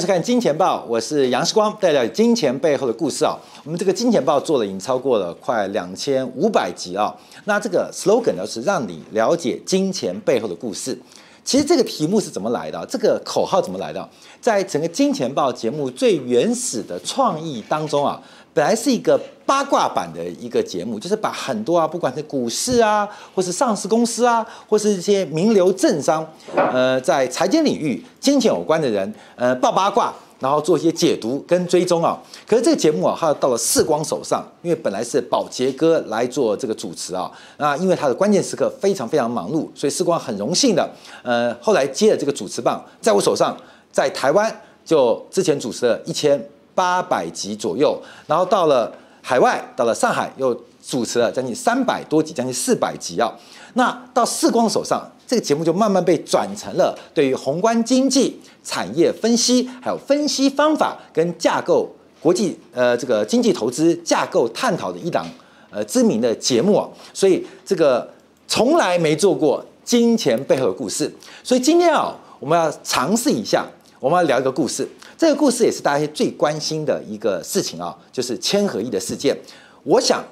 是看《金钱报》，我是杨世光，带来金钱背后的故事啊。我们这个《金钱报》做了已经超过了快两千五百集啊。那这个 slogan 呢是让你了解金钱背后的故事。其实这个题目是怎么来的？这个口号怎么来的？在整个《金钱报》节目最原始的创意当中啊。本来是一个八卦版的一个节目，就是把很多啊，不管是股市啊，或是上市公司啊，或是一些名流政商，呃，在财经领域、金钱有关的人，呃，爆八卦，然后做一些解读跟追踪啊。可是这个节目啊，它到了世光手上，因为本来是宝杰哥来做这个主持啊，那因为他的关键时刻非常非常忙碌，所以世光很荣幸的，呃，后来接了这个主持棒，在我手上，在台湾就之前主持了一千。八百集左右，然后到了海外，到了上海，又主持了将近三百多集，将近四百集啊。那到世光手上，这个节目就慢慢被转成了对于宏观经济、产业分析，还有分析方法跟架构、国际呃这个经济投资架构探讨的一档呃知名的节目啊。所以这个从来没做过金钱背后的故事，所以今天啊，我们要尝试一下，我们要聊一个故事。这个故事也是大家最关心的一个事情啊，就是千和亿的事件。我想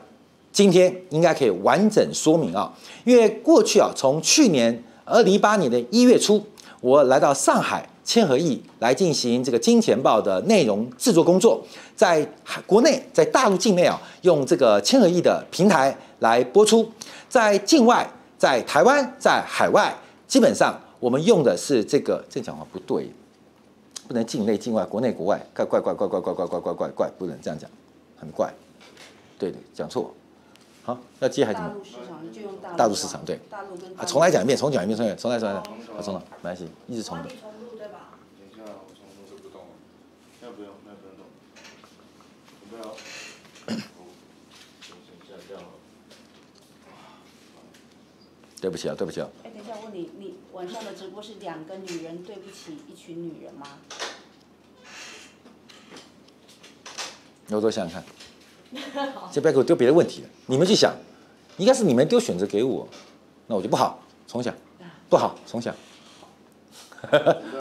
今天应该可以完整说明啊，因为过去啊，从去年二零一八年的一月初，我来到上海千和亿来进行这个金钱报的内容制作工作，在国内在大陆境内啊，用这个千和亿的平台来播出；在境外，在台湾，在海外，基本上我们用的是这个。这讲话不对。不能境内境外，国内国外，怪怪怪怪怪怪怪怪怪怪怪，不能这样讲，很怪。对对，讲错。好，要接还是什么？大陆市场就用大陆。大陆市场对。大陆跟。啊，重来讲一遍，重讲一遍，重来，重来，重来。好，重了，没关系，一直重的。重录对吧？等一下，我重录就不动了。要不用，那不用动。不要。对不起啊，对不起啊。你，你晚上的直播是两个女人对不起一群女人吗？我多想想看，先不要给我丢别的问题了。你们去想，应该是你们丢选择给我，那我就不好，重想，不好，重想。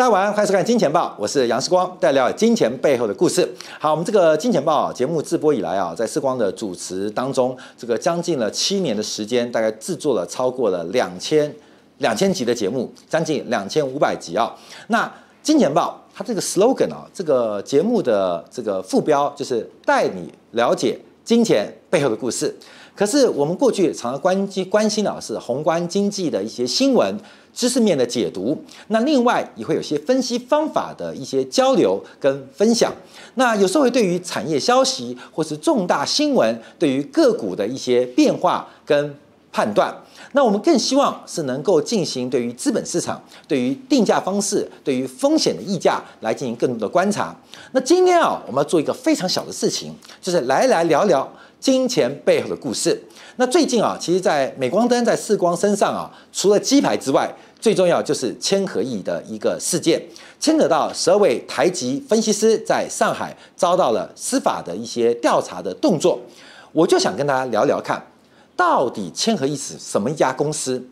大家晚上好，欢迎收看《金钱报》，我是杨世光，带来金钱背后的故事。好，我们这个《金钱报》节目自播以来啊，在世光的主持当中，这个将近了七年的时间，大概制作了超过了两千两千集的节目，将近两千五百集啊。那《金钱报》它这个 slogan 啊，这个节目的这个副标就是带你了解金钱背后的故事。可是我们过去常常关心关心的是宏观经济的一些新闻。知识面的解读，那另外也会有些分析方法的一些交流跟分享。那有时候会对于产业消息或是重大新闻，对于个股的一些变化跟判断。那我们更希望是能够进行对于资本市场、对于定价方式、对于风险的溢价来进行更多的观察。那今天啊，我们要做一个非常小的事情，就是来来聊聊金钱背后的故事。那最近啊，其实，在美光灯在世光身上啊，除了鸡排之外，最重要就是千和亿的一个事件，牵扯到十二位台籍分析师在上海遭到了司法的一些调查的动作。我就想跟大家聊聊看，到底千和亿是什么一家公司？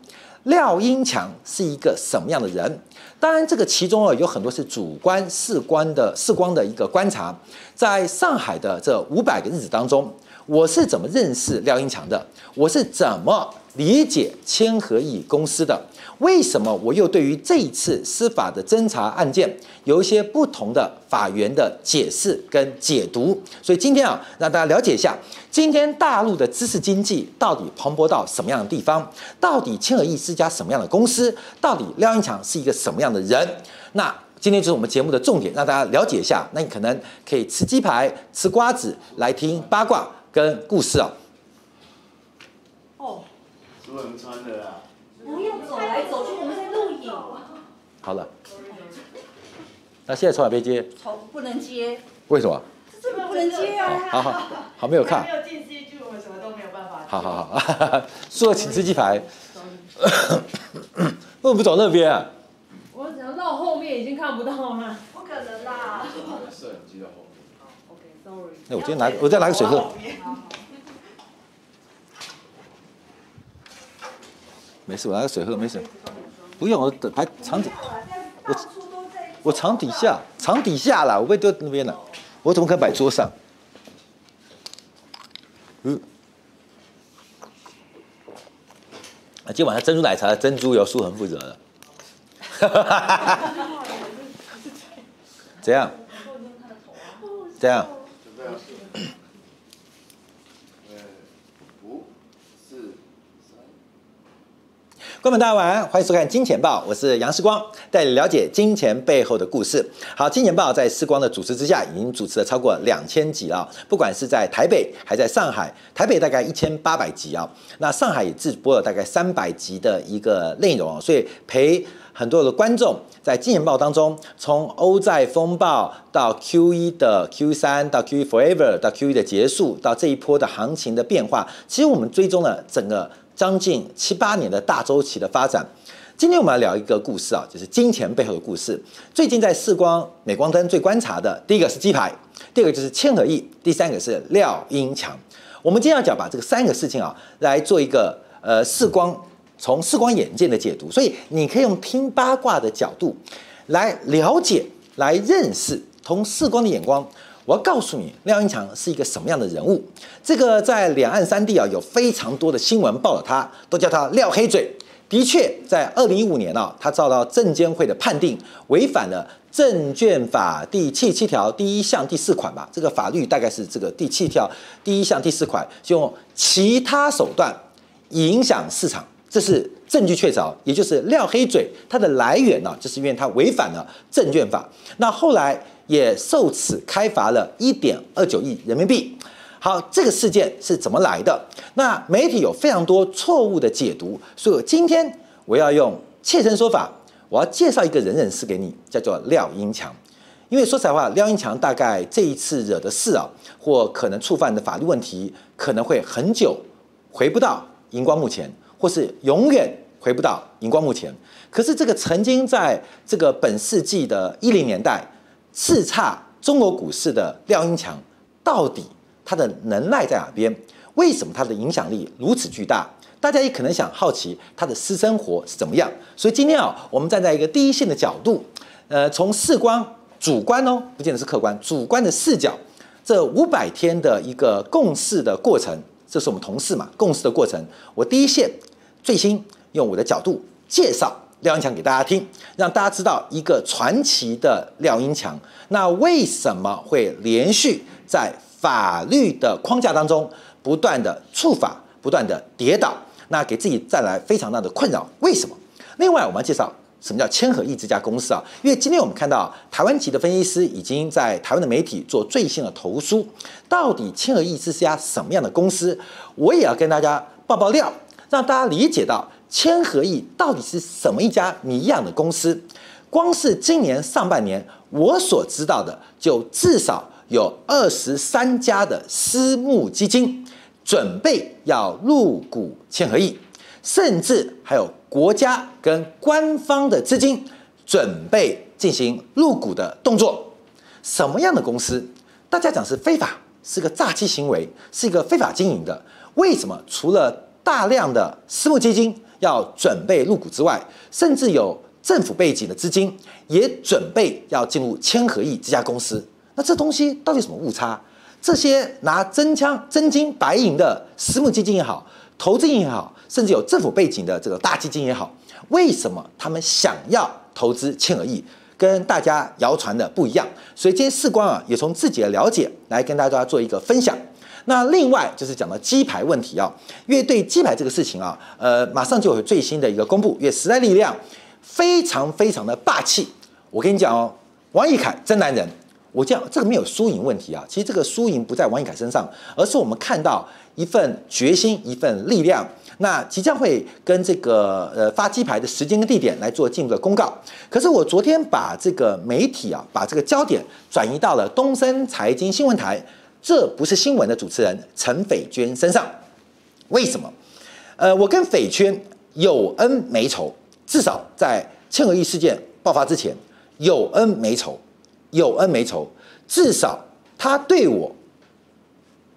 廖英强是一个什么样的人？当然，这个其中啊有很多是主观世光的世光的一个观察，在上海的这五百个日子当中。我是怎么认识廖英强的？我是怎么理解千和亿公司的？为什么我又对于这一次司法的侦查案件有一些不同的法源的解释跟解读？所以今天啊，让大家了解一下，今天大陆的知识经济到底蓬勃到什么样的地方？到底千和亿是家什么样的公司？到底廖英强是一个什么样的人？那今天就是我们节目的重点，让大家了解一下。那你可能可以吃鸡排、吃瓜子来听八卦。跟故事啊，哦，不能穿的啦，不用走来走去，我们在录影。好了，那现在从哪边接？从不能接。为什么？这边不能接啊！好好好，没有看。没有进戏剧，我们什么都没有办法。好好好，说了请吃鸡排。为什么不走那边啊？我只要到后面已经看不到了。不可能啦！摄影机的后。那我今天拿，我再拿个水喝。没事，我拿个水喝，没事。不用，我等排场底，我我床底下，床底下啦，我被丢那边了。我怎么可以摆桌上？嗯。啊，今晚上珍珠奶茶珍珠由书恒负责的。哈哈哈哈哈。怎样？怎样？观众大家晚安，欢迎收看《金钱报》，我是杨世光，带你了解金钱背后的故事。好，《金钱报》在世光的主持之下，已经主持了超过两千集了，不管是在台北还在上海，台北大概一千八百集啊，那上海也直播了大概三百集的一个内容啊，所以陪很多的观众在《金钱报》当中，从欧债风暴到 Q 一的 Q 三到 Q 一 Forever 到 Q 一的结束，到这一波的行情的变化，其实我们追踪了整个。将近七八年的大周期的发展，今天我们来聊一个故事啊，就是金钱背后的故事。最近在视光美光灯最观察的，第一个是鸡排，第二个就是千和益，第三个是廖英强。我们今天要讲把这个三个事情啊，来做一个呃视光从视光眼见的解读，所以你可以用听八卦的角度来了解、来认识，从视光的眼光。我要告诉你，廖英强是一个什么样的人物？这个在两岸三地啊，有非常多的新闻报道他，都叫他廖黑嘴。的确，在二零一五年啊，他遭到证监会的判定，违反了证券法第七十七条第一项第四款吧。这个法律大概是这个第七条第一项第四款，就用其他手段影响市场，这是证据确凿，也就是廖黑嘴它的来源呢，就是因为它违反了证券法。那后来。也受此开罚了一点二九亿人民币。好，这个事件是怎么来的？那媒体有非常多错误的解读，所以今天我要用切身说法，我要介绍一个人认识给你，叫做廖英强。因为说实话，廖英强大概这一次惹的事啊，或可能触犯的法律问题，可能会很久回不到荧光幕前，或是永远回不到荧光幕前。可是这个曾经在这个本世纪的一零年代。叱咤中国股市的廖英强，到底他的能耐在哪边？为什么他的影响力如此巨大？大家也可能想好奇他的私生活是怎么样。所以今天啊，我们站在一个第一线的角度，呃，从事关主观哦，不见得是客观，主观的视角，这五百天的一个共事的过程，这是我们同事嘛，共事的过程，我第一线最新用我的角度介绍。廖英强给大家听，让大家知道一个传奇的廖英强。那为什么会连续在法律的框架当中不断的触法、不断的跌倒？那给自己带来非常大的困扰。为什么？另外，我们要介绍什么叫千和益这家公司啊？因为今天我们看到台湾籍的分析师已经在台湾的媒体做最新的投书。到底千和益是家什么样的公司？我也要跟大家爆爆料，让大家理解到。千和益到底是什么一家谜一样的公司？光是今年上半年，我所知道的就至少有二十三家的私募基金准备要入股千和益，甚至还有国家跟官方的资金准备进行入股的动作。什么样的公司？大家讲是非法，是个诈欺行为，是一个非法经营的。为什么？除了大量的私募基金，要准备入股之外，甚至有政府背景的资金也准备要进入千和益这家公司。那这东西到底什么误差？这些拿真枪真金白银的私募基金也好，投资也好，甚至有政府背景的这个大基金也好，为什么他们想要投资千和益，跟大家谣传的不一样？所以今天世光啊，也从自己的了解来跟大家做一个分享。那另外就是讲到鸡排问题啊，因为对鸡排这个事情啊，呃，马上就有最新的一个公布，因为时代力量非常非常的霸气。我跟你讲哦，王一凯真男人。我讲这个没有输赢问题啊，其实这个输赢不在王一凯身上，而是我们看到一份决心，一份力量。那即将会跟这个呃发鸡排的时间跟地点来做进一步的公告。可是我昨天把这个媒体啊，把这个焦点转移到了东森财经新闻台。这不是新闻的主持人陈斐娟身上，为什么？呃，我跟斐娟有恩没仇，至少在千和益事件爆发之前，有恩没仇，有恩没仇，至少他对我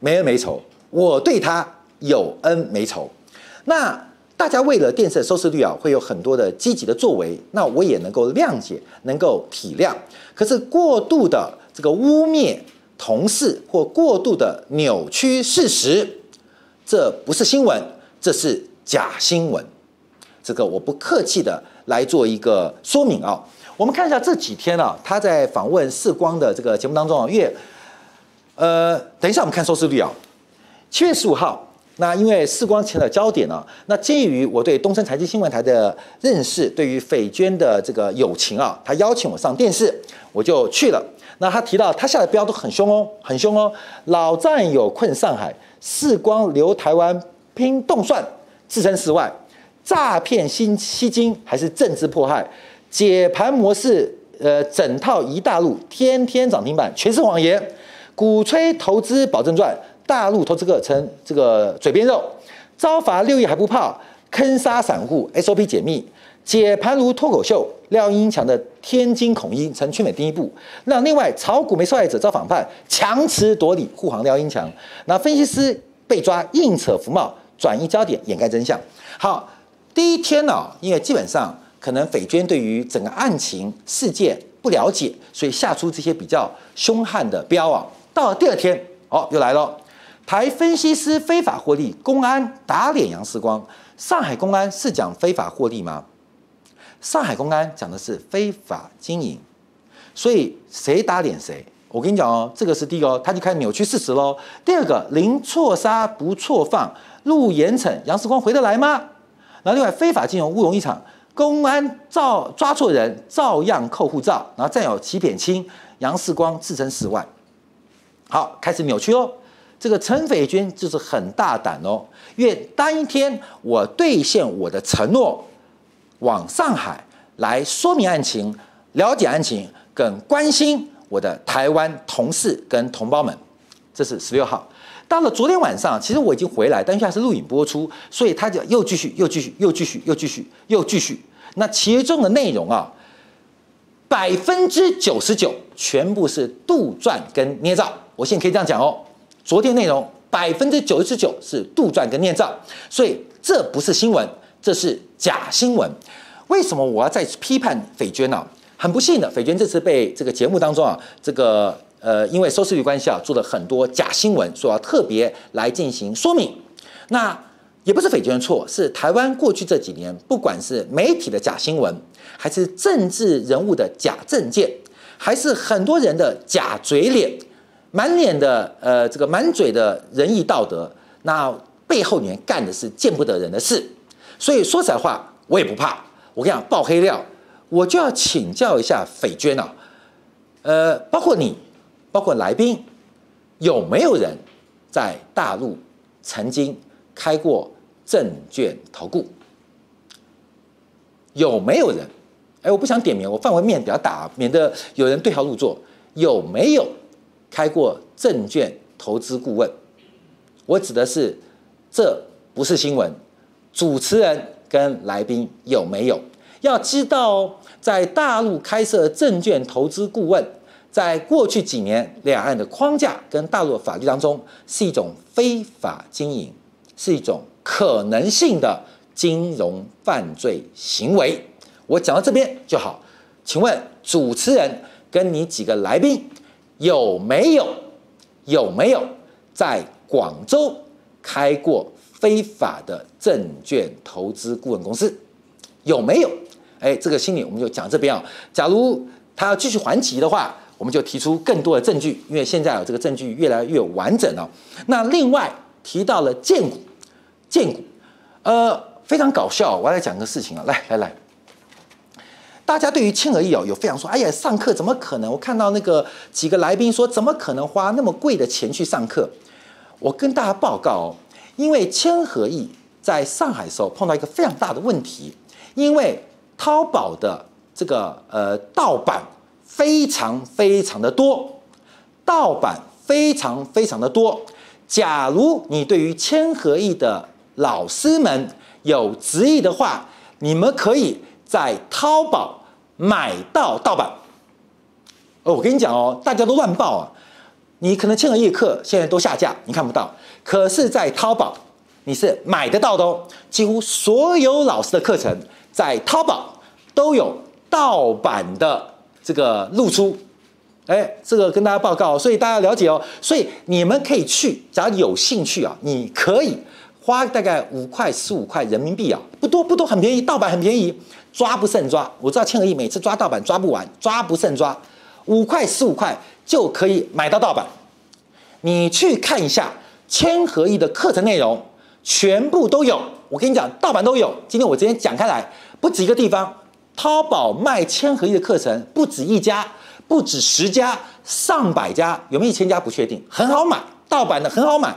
没恩没仇，我对他有恩没仇。那大家为了电视的收视率啊，会有很多的积极的作为，那我也能够谅解，能够体谅。可是过度的这个污蔑同事或过度的扭曲事实，这不是新闻，这是假新闻。这个我不客气的来做一个说明啊。我们看一下这几天啊，他在访问世光的这个节目当中啊，因为呃，等一下我们看收视率啊，七月十五号。那因为世光前的焦点呢、那基于我对东森财经新闻台的认识，对于斐娟的这个友情啊，他邀请我上电视，我就去了。那他提到他下的标都很凶哦，很凶哦。老战友困上海，四光留台湾拼动算，置身事外，诈骗新吸金还是政治迫害？解盘模式，呃，整套一大陆，天天涨停板，全是谎言，鼓吹投资保证赚。大陆投资客成这个嘴边肉，招罚六亿还不怕，坑杀散户，SOP 解密，解盘如脱口秀，廖英强的天津恐音成全美第一步。那另外炒股没受害者遭反判，强词夺理护航廖英强。那分析师被抓硬扯浮帽，转移焦点掩盖真相。好，第一天呢、哦，因为基本上可能匪娟对于整个案情事件不了解，所以下出这些比较凶悍的标啊。到了第二天，哦，又来了。台分析师非法获利，公安打脸杨世光。上海公安是讲非法获利吗？上海公安讲的是非法经营，所以谁打脸谁？我跟你讲哦，这个是第一个，他就开始扭曲事实喽。第二个，零错杀不错放，入严惩，杨世光回得来吗？然后另外非法金融乌龙一场，公安照抓错人，照样扣护照，然后占有欺骗清，杨世光置身事外。好，开始扭曲喽。这个陈斐娟就是很大胆哦，因为当天我兑现我的承诺，往上海来说明案情、了解案情，跟关心我的台湾同事跟同胞们，这是十六号。到了昨天晚上，其实我已经回来，但是还是录影播出，所以他就又继续、又继续、又继续、又继续、又继续。那其中的内容啊，百分之九十九全部是杜撰跟捏造。我现在可以这样讲哦。昨天内容百分之九十九是杜撰跟捏造，所以这不是新闻，这是假新闻。为什么我要再次批判斐娟呢？很不幸的，斐娟这次被这个节目当中啊，这个呃，因为收视率关系啊，做了很多假新闻，所以要特别来进行说明。那也不是斐娟的错，是台湾过去这几年，不管是媒体的假新闻，还是政治人物的假政见，还是很多人的假嘴脸。满脸的呃，这个满嘴的仁义道德，那背后里面干的是见不得人的事，所以说实在话，我也不怕。我跟你讲，爆黑料，我就要请教一下斐娟啊，呃，包括你，包括来宾，有没有人在大陆曾经开过证券投顾？有没有人？哎，我不想点名，我范围面比较大，免得有人对号入座。有没有？开过证券投资顾问，我指的是，这不是新闻。主持人跟来宾有没有？要知道，在大陆开设证券投资顾问，在过去几年两岸的框架跟大陆法律当中，是一种非法经营，是一种可能性的金融犯罪行为。我讲到这边就好。请问主持人跟你几个来宾？有没有有没有在广州开过非法的证券投资顾问公司？有没有？哎，这个心理我们就讲这边啊。假如他要继续还击的话，我们就提出更多的证据，因为现在有这个证据越来越完整了。那另外提到了荐股，荐股，呃，非常搞笑。我要来讲个事情啊，来来来。大家对于轻而易哦有非常说，哎呀，上课怎么可能？我看到那个几个来宾说，怎么可能花那么贵的钱去上课？我跟大家报告哦，因为千和亿在上海的时候碰到一个非常大的问题，因为淘宝的这个呃盗版非常非常的多，盗版非常非常的多。假如你对于千和亿的老师们有质疑的话，你们可以在淘宝。买到盗版，哦，我跟你讲哦，大家都乱报啊！你可能千和亿课现在都下架，你看不到。可是，在淘宝你是买得到的哦。几乎所有老师的课程在淘宝都有盗版的这个露出，哎，这个跟大家报告，所以大家了解哦。所以你们可以去，只要有兴趣啊，你可以花大概五块、十五块人民币啊，不多不多，很便宜，盗版很便宜，抓不胜抓。我知道千和亿每次抓盗版抓不完，抓不胜抓，五块、十五块就可以买到盗版。你去看一下千和亿的课程内容，全部都有。我跟你讲，盗版都有。今天我直接讲开来，不止一个地方，淘宝卖千和亿的课程不止一家，不止十家，上百家，有没有一千家不确定。很好买，盗版的很好买。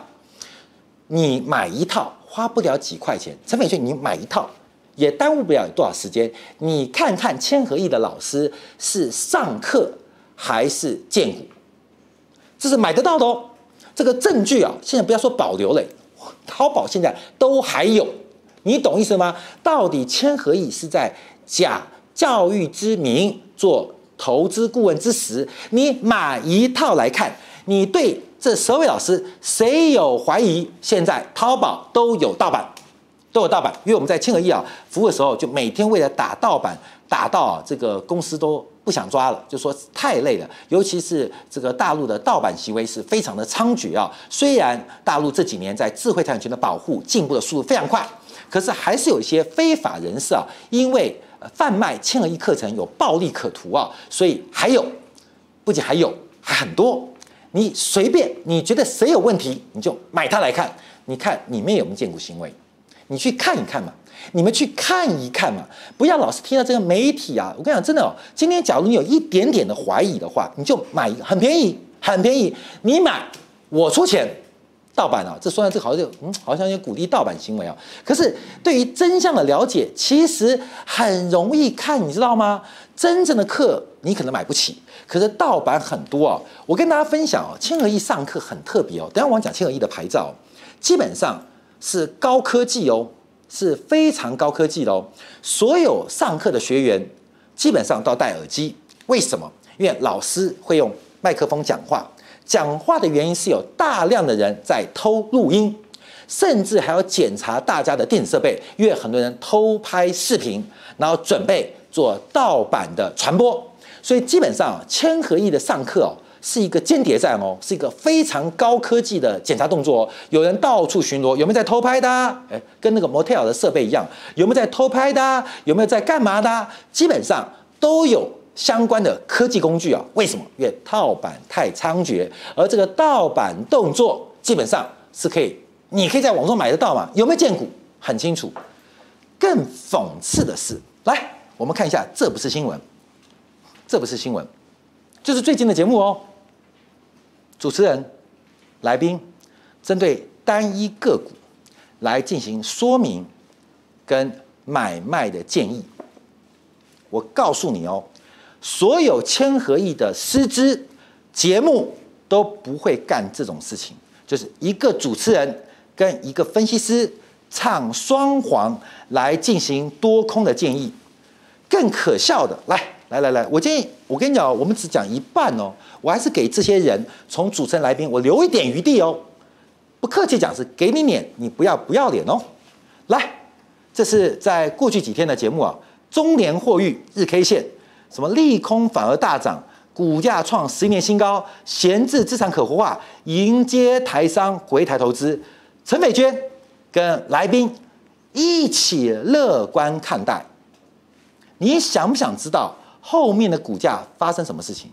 你买一套花不了几块钱，陈美娟，你买一套也耽误不了多少时间。你看看千和亿的老师是上课还是荐股，这是买得到的哦。这个证据啊，现在不要说保留了，淘宝现在都还有，你懂意思吗？到底千和亿是在假教育之名做投资顾问之时，你买一套来看，你对这十位老师谁有怀疑？现在淘宝都有盗版，都有盗版，因为我们在千和亿啊服务的时候，就每天为了打盗版，打到这个公司都。不想抓了，就说太累了，尤其是这个大陆的盗版行为是非常的猖獗啊。虽然大陆这几年在智慧产权的保护进步的速度非常快，可是还是有一些非法人士啊，因为贩卖千和亿课程有暴利可图啊，所以还有，不仅还有，还很多。你随便你觉得谁有问题，你就买它来看，你看里面有没有荐股行为，你去看一看嘛。你们去看一看嘛，不要老是听到这个媒体啊！我跟你讲，真的哦，今天假如你有一点点的怀疑的话，你就买一个，很便宜，很便宜，你买我出钱，盗版啊！这说来这好像就嗯，好像有鼓励盗版行为啊。可是对于真相的了解，其实很容易看，你知道吗？真正的课你可能买不起，可是盗版很多啊。我跟大家分享哦，千和亿上课很特别哦。等下我讲千和亿的牌照，基本上是高科技哦。是非常高科技的哦，所有上课的学员基本上都要戴耳机。为什么？因为老师会用麦克风讲话，讲话的原因是有大量的人在偷录音，甚至还要检查大家的电子设备，因为很多人偷拍视频，然后准备做盗版的传播。所以基本上千和亿的上课哦。是一个间谍战哦，是一个非常高科技的检查动作哦。有人到处巡逻，有没有在偷拍的？哎，跟那个 motel 的设备一样，有没有在偷拍的？有没有在干嘛的？基本上都有相关的科技工具啊。为什么？因为盗版太猖獗，而这个盗版动作基本上是可以，你可以在网上买得到嘛？有没有见股？很清楚。更讽刺的是，来，我们看一下，这不是新闻，这不是新闻，就是最近的节目哦。主持人、来宾针对单一个股来进行说明跟买卖的建议。我告诉你哦，所有千和亿的师资节目都不会干这种事情，就是一个主持人跟一个分析师唱双簧来进行多空的建议。更可笑的，来。来来来，我建议我跟你讲，我们只讲一半哦，我还是给这些人从主持人来宾，我留一点余地哦。不客气讲，是给你脸，你不要不要脸哦。来，这是在过去几天的节目啊，中联货运日 K 线，什么利空反而大涨，股价创十年新高，闲置资产可活化，迎接台商回台投资。陈美娟跟来宾一起乐观看待，你想不想知道？后面的股价发生什么事情？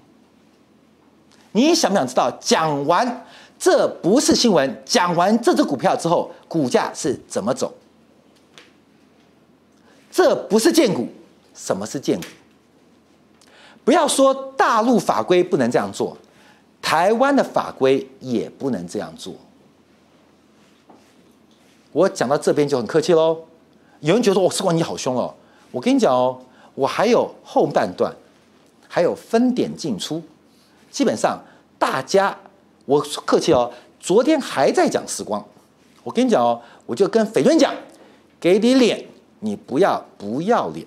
你想不想知道？讲完这不是新闻，讲完这只股票之后，股价是怎么走？这不是荐股，什么是荐股？不要说大陆法规不能这样做，台湾的法规也不能这样做。我讲到这边就很客气喽。有人觉得说：“我士官你好凶哦。”我跟你讲哦。我还有后半段，还有分点进出，基本上大家我客气哦，昨天还在讲时光，我跟你讲哦，我就跟斐尊讲，给你脸，你不要不要脸，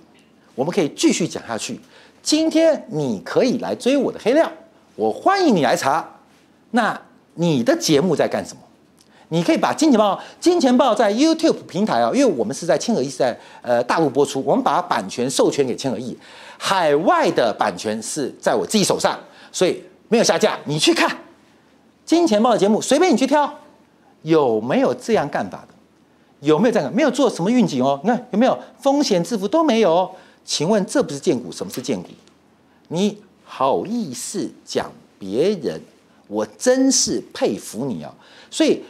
我们可以继续讲下去。今天你可以来追我的黑料，我欢迎你来查。那你的节目在干什么？你可以把金钱报、金钱报在 YouTube 平台啊，因为我们是在千和亿是在呃大陆播出，我们把版权授权给千和亿，海外的版权是在我自己手上，所以没有下架。你去看金钱报的节目，随便你去挑，有没有这样干法的？有没有这样？没有做什么运警哦？你看有没有风险自负都没有哦？请问这不是荐股？什么是荐股？你好意思讲别人？我真是佩服你啊！所以，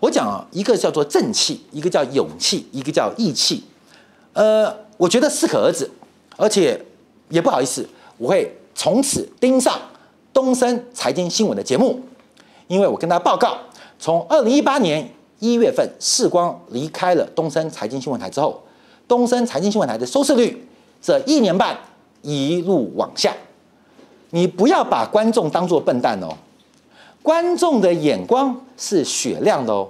我讲啊，一个叫做正气，一个叫勇气，一个叫义气。呃，我觉得适可而止，而且也不好意思，我会从此盯上东森财经新闻的节目，因为我跟他报告，从二零一八年一月份世光离开了东森财经新闻台之后，东森财经新闻台的收视率这一年半一路往下。你不要把观众当作笨蛋哦。观众的眼光是雪亮的哦。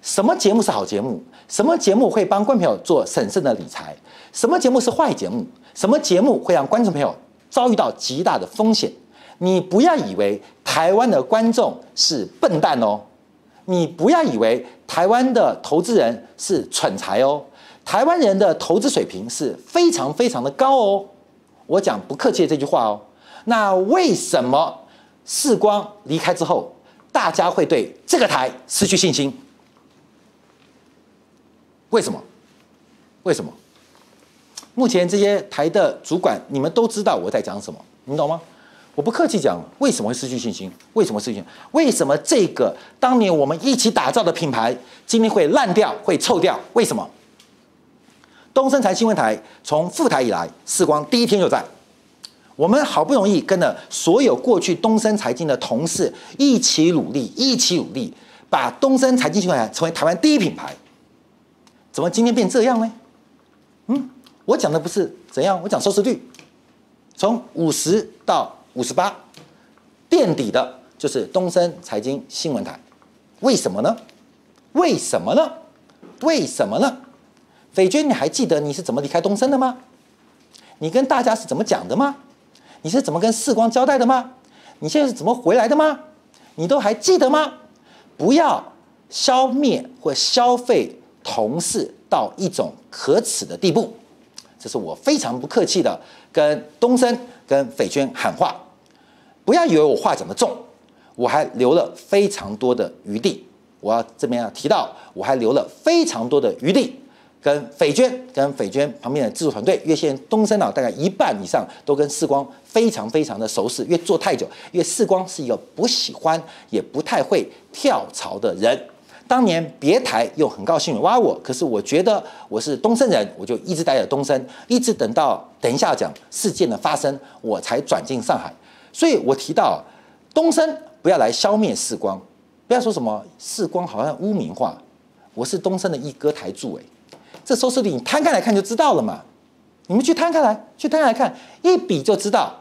什么节目是好节目？什么节目会帮观众朋友做审慎的理财？什么节目是坏节目？什么节目会让观众朋友遭遇到极大的风险？你不要以为台湾的观众是笨蛋哦，你不要以为台湾的投资人是蠢材哦。台湾人的投资水平是非常非常的高哦。我讲不客气这句话哦。那为什么世光离开之后，大家会对这个台失去信心。为什么？为什么？目前这些台的主管，你们都知道我在讲什么，你懂吗？我不客气讲，为什么会失去信心？为什么失去信心？为什么这个当年我们一起打造的品牌，今天会烂掉、会臭掉？为什么？东森财新闻台从复台以来，世光第一天就在。我们好不容易跟了所有过去东森财经的同事一起努力，一起努力，把东森财经新闻台成为台湾第一品牌。怎么今天变这样呢？嗯，我讲的不是怎样，我讲收视率，从五十到五十八，垫底的就是东森财经新闻台。为什么呢？为什么呢？为什么呢？斐娟，你还记得你是怎么离开东森的吗？你跟大家是怎么讲的吗？你是怎么跟世光交代的吗？你现在是怎么回来的吗？你都还记得吗？不要消灭或消费同事到一种可耻的地步，这是我非常不客气的跟东森、跟斐娟喊话。不要以为我话讲得重，我还留了非常多的余地。我要这边要提到，我还留了非常多的余地。跟斐娟，跟斐娟旁边的制作团队，因为现东森啊，大概一半以上都跟世光非常非常的熟识，因为做太久，因为世光是一个不喜欢也不太会跳槽的人。当年别台又很高兴挖我，可是我觉得我是东森人，我就一直待在东森，一直等到等一下讲事件的发生，我才转进上海。所以我提到东森不要来消灭世光，不要说什么世光好像污名化，我是东森的一哥台柱诶。这收视率你摊开来看就知道了嘛，你们去摊开来，去摊开来看，一比就知道，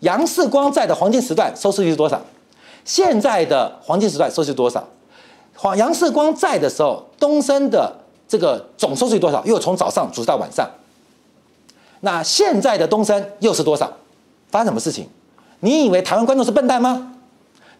杨世光在的黄金时段收视率是多少，现在的黄金时段收视率多少？黄杨世光在的时候，东森的这个总收视率多少？又从早上组织到晚上。那现在的东森又是多少？发生什么事情？你以为台湾观众是笨蛋吗？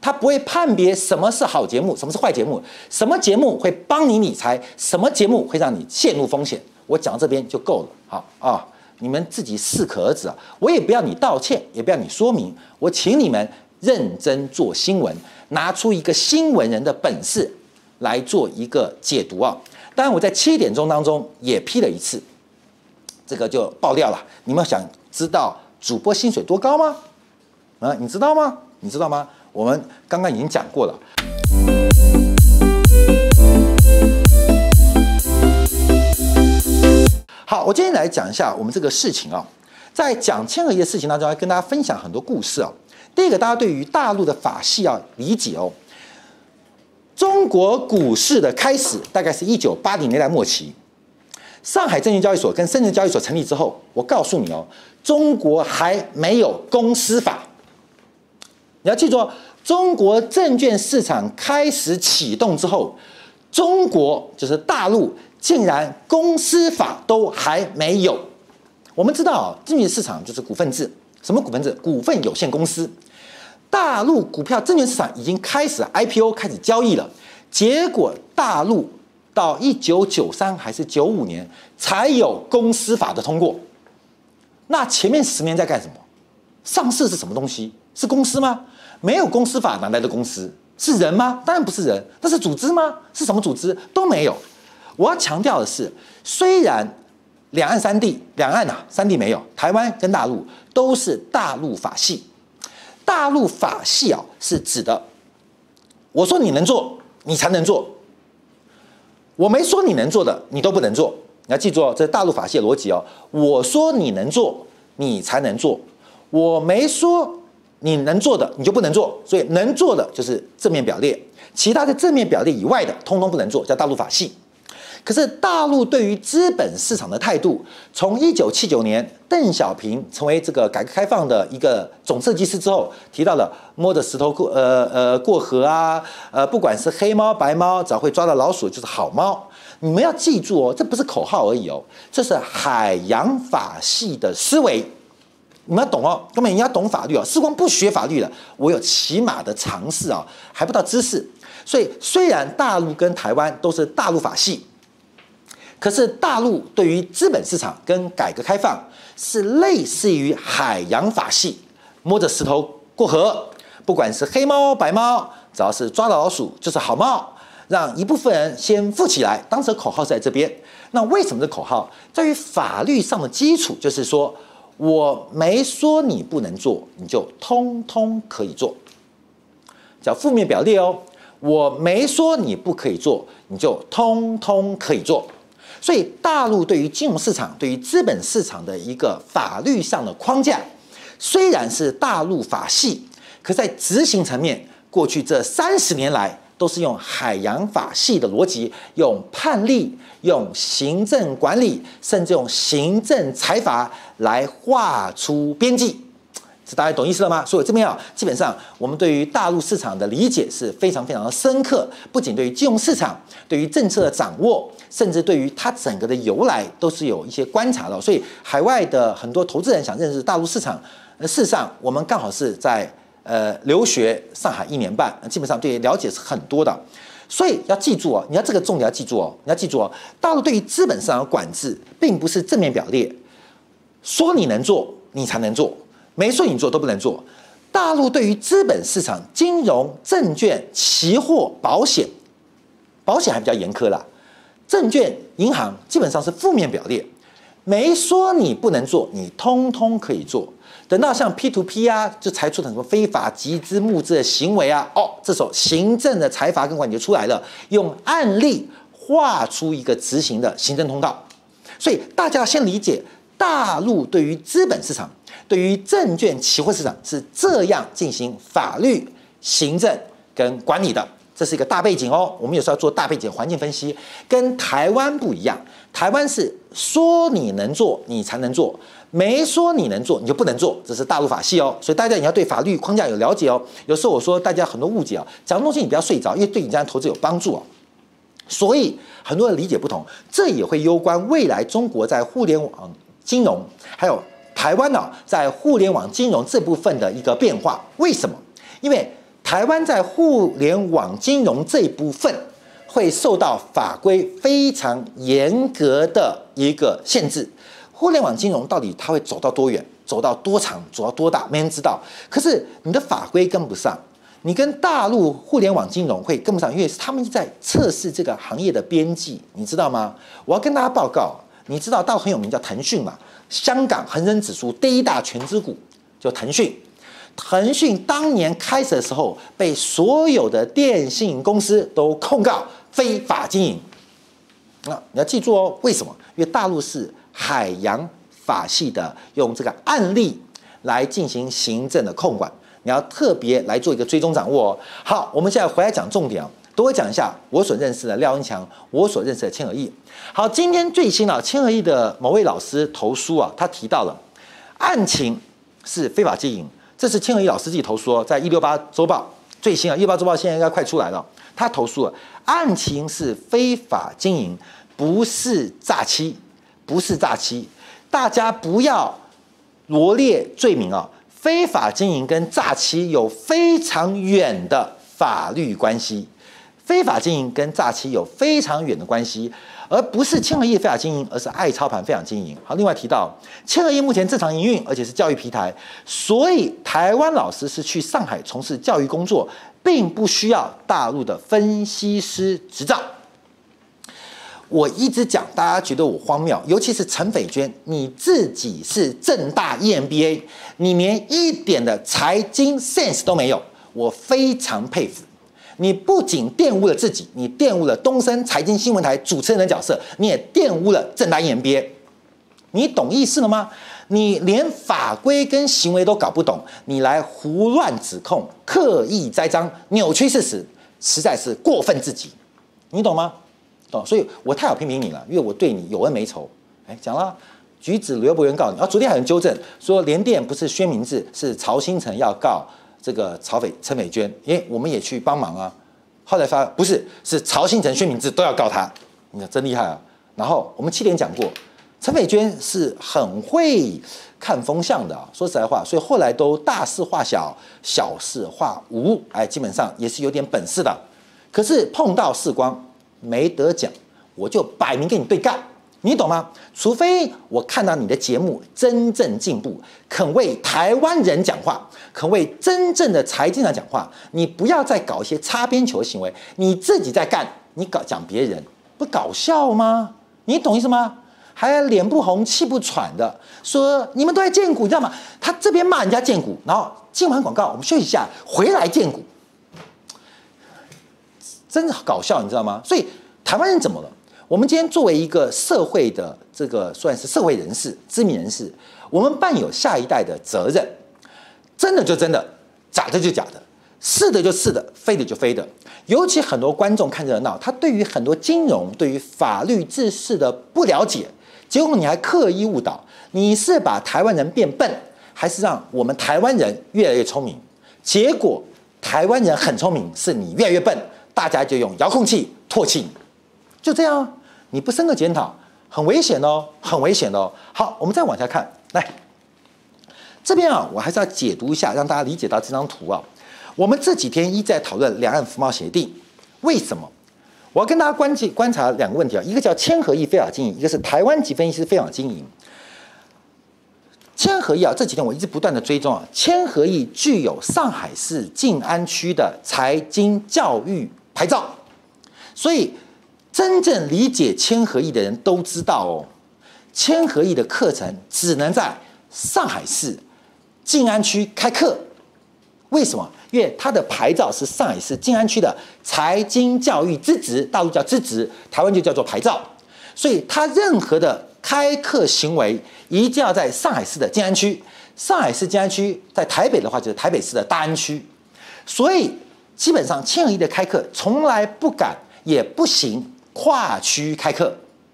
他不会判别什么是好节目，什么是坏节目，什么节目会帮你理财，什么节目会让你陷入风险。我讲到这边就够了，好啊，你们自己适可而止啊。我也不要你道歉，也不要你说明，我请你们认真做新闻，拿出一个新闻人的本事来做一个解读啊。当然，我在七点钟当中也批了一次，这个就爆料了。你们想知道主播薪水多高吗？啊，你知道吗？你知道吗？我们刚刚已经讲过了。好，我今天来讲一下我们这个事情啊，在讲千和亿的事情当中，要跟大家分享很多故事啊。第一个，大家对于大陆的法系要理解哦。中国股市的开始大概是一九八零年代末期，上海证券交易所跟深圳交易所成立之后，我告诉你哦，中国还没有公司法。你要记住哦，中国证券市场开始启动之后，中国就是大陆，竟然公司法都还没有。我们知道，证券市场就是股份制，什么股份制？股份有限公司。大陆股票证券市场已经开始 IPO 开始交易了，结果大陆到一九九三还是九五年才有公司法的通过。那前面十年在干什么？上市是什么东西？是公司吗？没有公司法哪来的公司？是人吗？当然不是人。那是组织吗？是什么组织？都没有。我要强调的是，虽然两岸三地，两岸啊三地没有，台湾跟大陆都是大陆法系。大陆法系啊是指的，我说你能做，你才能做。我没说你能做的，你都不能做。你要记住哦，这是大陆法系逻辑哦。我说你能做，你才能做。我没说你能做的，你就不能做。所以能做的就是正面表列，其他的正面表列以外的，通通不能做，叫大陆法系。可是大陆对于资本市场的态度，从一九七九年邓小平成为这个改革开放的一个总设计师之后，提到了摸着石头过呃呃过河啊，呃不管是黑猫白猫，只要会抓到老鼠就是好猫。你们要记住哦，这不是口号而已哦，这是海洋法系的思维。你们要懂哦，根本你要懂法律哦。时光不学法律了，我有起码的常识啊，还不到知识。所以虽然大陆跟台湾都是大陆法系。可是大陆对于资本市场跟改革开放是类似于海洋法系，摸着石头过河，不管是黑猫白猫，只要是抓到老鼠就是好猫，让一部分人先富起来。当时口号是在这边。那为什么这口号在于法律上的基础？就是说我没说你不能做，你就通通可以做，叫负面表列哦。我没说你不可以做，你就通通可以做。所以，大陆对于金融市场、对于资本市场的一个法律上的框架，虽然是大陆法系，可在执行层面，过去这三十年来都是用海洋法系的逻辑，用判例、用行政管理，甚至用行政裁罚来画出边际。这大家懂意思了吗？所以这边啊，基本上我们对于大陆市场的理解是非常非常的深刻，不仅对于金融市场，对于政策的掌握，甚至对于它整个的由来，都是有一些观察的。所以海外的很多投资人想认识大陆市场，呃，事实上我们刚好是在呃留学上海一年半，基本上对了解是很多的。所以要记住哦，你要这个重点要记住哦，你要记住哦，大陆对于资本市场的管制，并不是正面表列，说你能做，你才能做。没说你做都不能做。大陆对于资本市场、金融、证券、期货、保险，保险还比较严苛啦。证券、银行基本上是负面表列，没说你不能做，你通通可以做。等到像 P to P 啊，就裁出很多非法集资募资的行为啊，哦，这时候行政的裁罚跟管理就出来了，用案例画出一个执行的行政通道。所以大家要先理解，大陆对于资本市场。对于证券期货市场是这样进行法律、行政跟管理的，这是一个大背景哦。我们有时候要做大背景环境分析，跟台湾不一样。台湾是说你能做，你才能做；没说你能做，你就不能做。这是大陆法系哦。所以大家你要对法律框架有了解哦。有时候我说大家很多误解啊，讲东西你不要睡着，因为对你这样投资有帮助哦。所以很多人理解不同，这也会攸关未来中国在互联网金融还有。台湾呢，在互联网金融这部分的一个变化，为什么？因为台湾在互联网金融这一部分会受到法规非常严格的一个限制。互联网金融到底它会走到多远，走到多长，走到多大，没人知道。可是你的法规跟不上，你跟大陆互联网金融会跟不上，因为他们在测试这个行业的边际，你知道吗？我要跟大家报告，你知道大陆很有名叫腾讯嘛？香港恒生指数第一大权资股就腾讯，腾讯当年开始的时候被所有的电信公司都控告非法经营。那你要记住哦，为什么？因为大陆是海洋法系的，用这个案例来进行行政的控管，你要特别来做一个追踪掌握哦。好，我们现在回来讲重点啊。多讲一下我所认识的廖文强，我所认识的千和亿。好，今天最新啊，千和亿的某位老师投书啊，他提到了案情是非法经营，这是千和亿老师自己投书，在一六八周报最新啊，一六八周报现在应该快出来了。他投书了，案情是非法经营，不是诈欺，不是诈欺，大家不要罗列罪名啊，非法经营跟诈欺有非常远的法律关系。非法经营跟诈欺有非常远的关系，而不是千和亿非法经营，而是爱操盘非法经营。好，另外提到千和亿目前正常营运，而且是教育平台，所以台湾老师是去上海从事教育工作，并不需要大陆的分析师执照。我一直讲，大家觉得我荒谬，尤其是陈斐娟，你自己是正大 EMBA，你连一点的财经 sense 都没有，我非常佩服。你不仅玷污了自己，你玷污了东森财经新闻台主持人的角色，你也玷污了正大 EMBA。你懂意思了吗？你连法规跟行为都搞不懂，你来胡乱指控、刻意栽赃、扭曲事实，实在是过分至极。你懂吗？所以我太好批评你了，因为我对你有恩没仇。哎，讲了，橘子刘伯元告你，啊，昨天还有人纠正说联电不是薛明志，是曹兴成要告。这个曹斐陈美娟，因为我们也去帮忙啊。后来发不是，是曹兴成、薛明志都要告他，你看真厉害啊。然后我们七点讲过，陈美娟是很会看风向的啊。说实在话，所以后来都大事化小，小事化无，哎，基本上也是有点本事的。可是碰到世光没得奖，我就摆明跟你对干。你懂吗？除非我看到你的节目真正进步，肯为台湾人讲话，肯为真正的财经上讲话，你不要再搞一些擦边球行为。你自己在干，你搞讲别人，不搞笑吗？你懂意思吗？还脸不红气不喘的说你们都在荐股，你知道吗？他这边骂人家荐股，然后进完广告，我们休息一下，回来荐股，真的搞笑，你知道吗？所以台湾人怎么了？我们今天作为一个社会的这个算是社会人士、知名人士，我们扮有下一代的责任。真的就真的，假的就假的，是的就是的，非的就非的。尤其很多观众看热闹，他对于很多金融、对于法律知识的不了解，结果你还刻意误导，你是把台湾人变笨，还是让我们台湾人越来越聪明？结果台湾人很聪明，是你越来越笨，大家就用遥控器唾弃你。就这样，你不深刻检讨，很危险哦，很危险哦。好，我们再往下看，来这边啊，我还是要解读一下，让大家理解到这张图啊。我们这几天一再讨论两岸服贸协定，为什么？我要跟大家关注观察两个问题啊，一个叫千和益非法经营，一个是台湾籍分析师非法经营。千和益啊，这几天我一直不断的追踪啊，千和益具有上海市静安区的财经教育牌照，所以。真正理解千和亿的人都知道哦，千和亿的课程只能在上海市静安区开课。为什么？因为他的牌照是上海市静安区的财经教育资质，大陆叫资质，台湾就叫做牌照。所以他任何的开课行为一定要在上海市的静安区。上海市静安区在台北的话就是台北市的大安区。所以基本上千和亿的开课从来不敢也不行。跨区开课，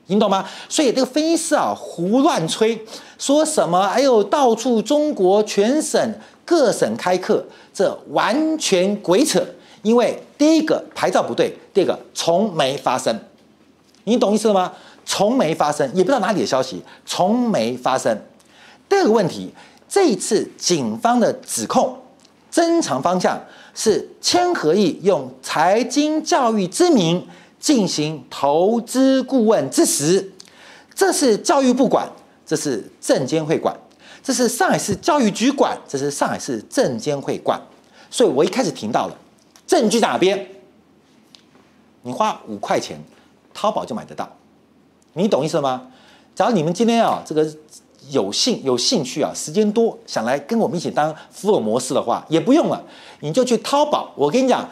你懂吗？所以这个分析师啊，胡乱吹，说什么？哎呦，到处中国全省各省开课，这完全鬼扯。因为第一个牌照不对，第二个从没发生，你懂意思了吗？从没发生，也不知道哪里的消息，从没发生。第二个问题，这一次警方的指控，侦查方向是千和亿用财经教育之名。进行投资顾问之时，这是教育部管，这是证监会管，这是上海市教育局管，这是上海市证监会管。所以我一开始听到了，证据在哪边？你花五块钱，淘宝就买得到，你懂意思吗？假如你们今天啊，这个有兴有兴趣啊，时间多，想来跟我们一起当福尔摩斯的话，也不用了，你就去淘宝。我跟你讲，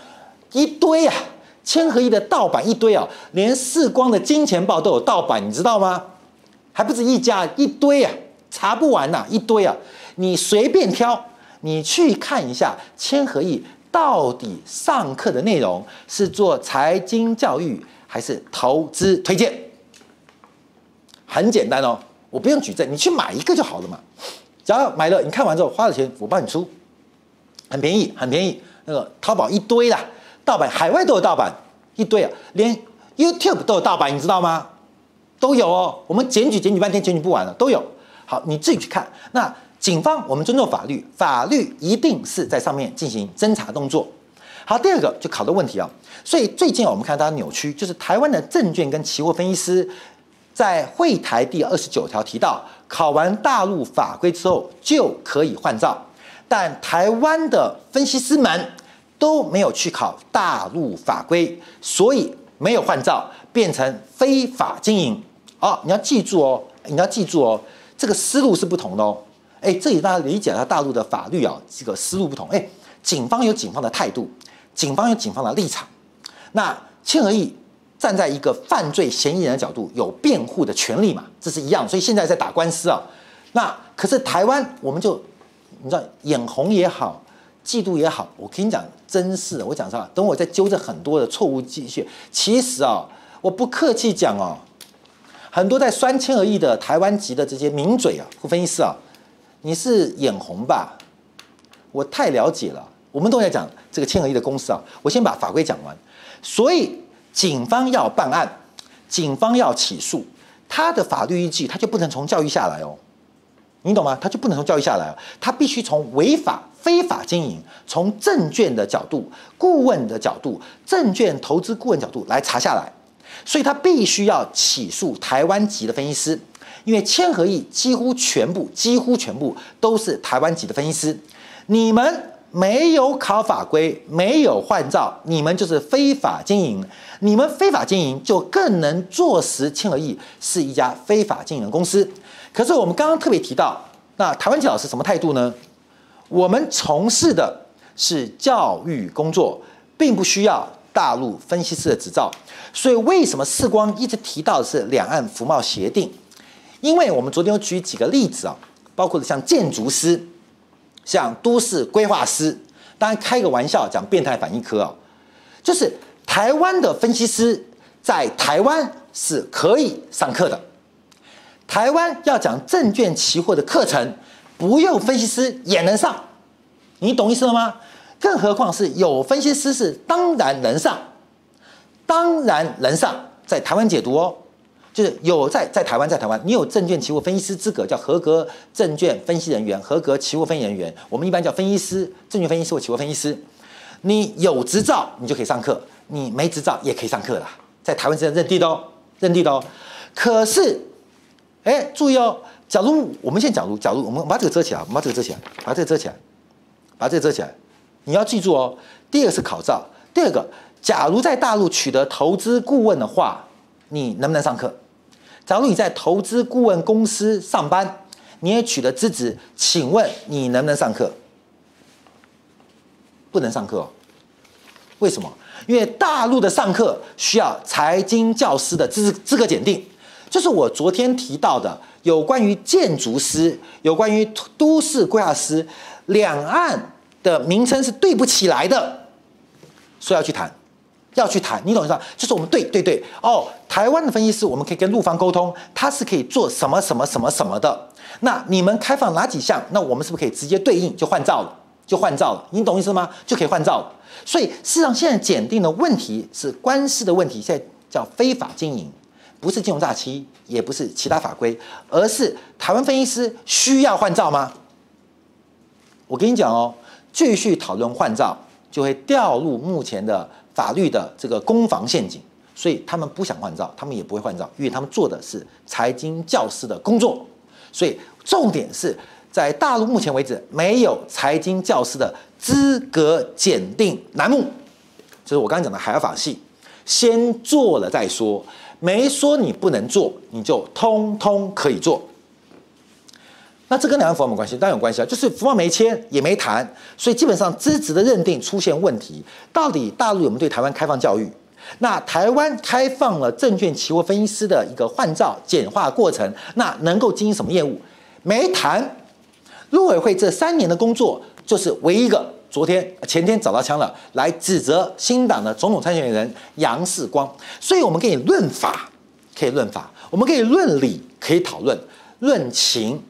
一堆啊。千和亿的盗版一堆啊，连世光的金钱豹都有盗版，你知道吗？还不止一家，一堆啊，查不完呐，一堆啊！你随便挑，你去看一下千和亿到底上课的内容是做财经教育还是投资推荐？很简单哦，我不用举证，你去买一个就好了嘛。只要买了，你看完之后花了钱，我帮你出，很便宜，很便宜。那个淘宝一堆啦。盗版，海外都有盗版，一堆啊，连 YouTube 都有盗版，你知道吗？都有哦。我们检举检举半天，检举不完了，都有。好，你自己去看。那警方，我们尊重法律，法律一定是在上面进行侦查动作。好，第二个就考的问题啊，所以最近，我们看到它扭曲，就是台湾的证券跟期货分析师在会台第二十九条提到，考完大陆法规之后就可以换照，但台湾的分析师们都没有去考大陆法规，所以没有换照，变成非法经营。哦，你要记住哦，你要记住哦，这个思路是不同的哦。哎，这里大家理解了大陆的法律啊，这个思路不同。哎，警方有警方的态度，警方有警方的立场。那千和亿站在一个犯罪嫌疑人的角度，有辩护的权利嘛？这是一样。所以现在在打官司啊。那可是台湾，我们就你知道，眼红也好，嫉妒也好，我跟你讲，真是我讲实话，等我再纠正很多的错误继续。其实啊，我不客气讲哦，很多在酸千和亿的台湾籍的这些名嘴啊，或分析师啊。你是眼红吧？我太了解了。我们都在讲这个千和亿的公司啊。我先把法规讲完。所以警方要办案，警方要起诉，他的法律依据他就不能从教育下来哦。你懂吗？他就不能从教育下来哦，他必须从违法、非法经营，从证券的角度、顾问的角度、证券投资顾问角度来查下来。所以他必须要起诉台湾籍的分析师。因为千和亿几乎全部、几乎全部都是台湾籍的分析师，你们没有考法规，没有换照，你们就是非法经营。你们非法经营，就更能坐实千和亿是一家非法经营的公司。可是我们刚刚特别提到，那台湾籍老师什么态度呢？我们从事的是教育工作，并不需要大陆分析师的执照。所以为什么世光一直提到的是两岸服贸协定？因为我们昨天有举几个例子啊，包括像建筑师、像都市规划师，当然开个玩笑讲变态反应科啊，就是台湾的分析师在台湾是可以上课的。台湾要讲证券期货的课程，不用分析师也能上，你懂意思了吗？更何况是有分析师是当然能上，当然能上，在台湾解读哦。就是有在在台湾，在台湾，你有证券期货分析师资格，叫合格证券分析人员、合格期货分析人员，我们一般叫分析师、证券分析师或期货分析师。你有执照，你就可以上课；你没执照也可以上课啦。在台湾是认定的哦，认定的哦。可是，哎，注意哦，假如我们现在假如假如我们把这个遮起来，我们把这个遮起来，把这个遮起来，把这个遮起来，你要记住哦。第二个是考照，第二个，假如在大陆取得投资顾问的话。你能不能上课？假如你在投资顾问公司上班，你也取得资质，请问你能不能上课？不能上课。为什么？因为大陆的上课需要财经教师的资资格检定，就是我昨天提到的有关于建筑师、有关于都市规划师，两岸的名称是对不起来的，所以要去谈。要去谈，你懂意思吧？就是我们对对对哦，台湾的分析师，我们可以跟陆方沟通，他是可以做什么什么什么什么的。那你们开放哪几项？那我们是不是可以直接对应就换照了？就换照了，你懂意思吗？就可以换照了。所以事实上，现在检定的问题是官司的问题，现在叫非法经营，不是金融诈欺，也不是其他法规，而是台湾分析师需要换照吗？我跟你讲哦，继续讨论换照，就会掉入目前的。法律的这个攻防陷阱，所以他们不想换照，他们也不会换照，因为他们做的是财经教师的工作。所以重点是在大陆目前为止没有财经教师的资格检定栏目，就是我刚刚讲的海外法系，先做了再说，没说你不能做，你就通通可以做。那这跟两岸服贸有没关系？当然有关系啊，就是服贸没签也没谈，所以基本上资质的认定出现问题。到底大陆有没有对台湾开放教育？那台湾开放了证券期货分析师的一个换照简化过程，那能够经营什么业务？没谈。陆委会这三年的工作，就是唯一一个昨天前天找到枪了，来指责新党的总统参选人杨世光。所以我们可以论法，可以论法；我们可以论理，可以讨论；论情。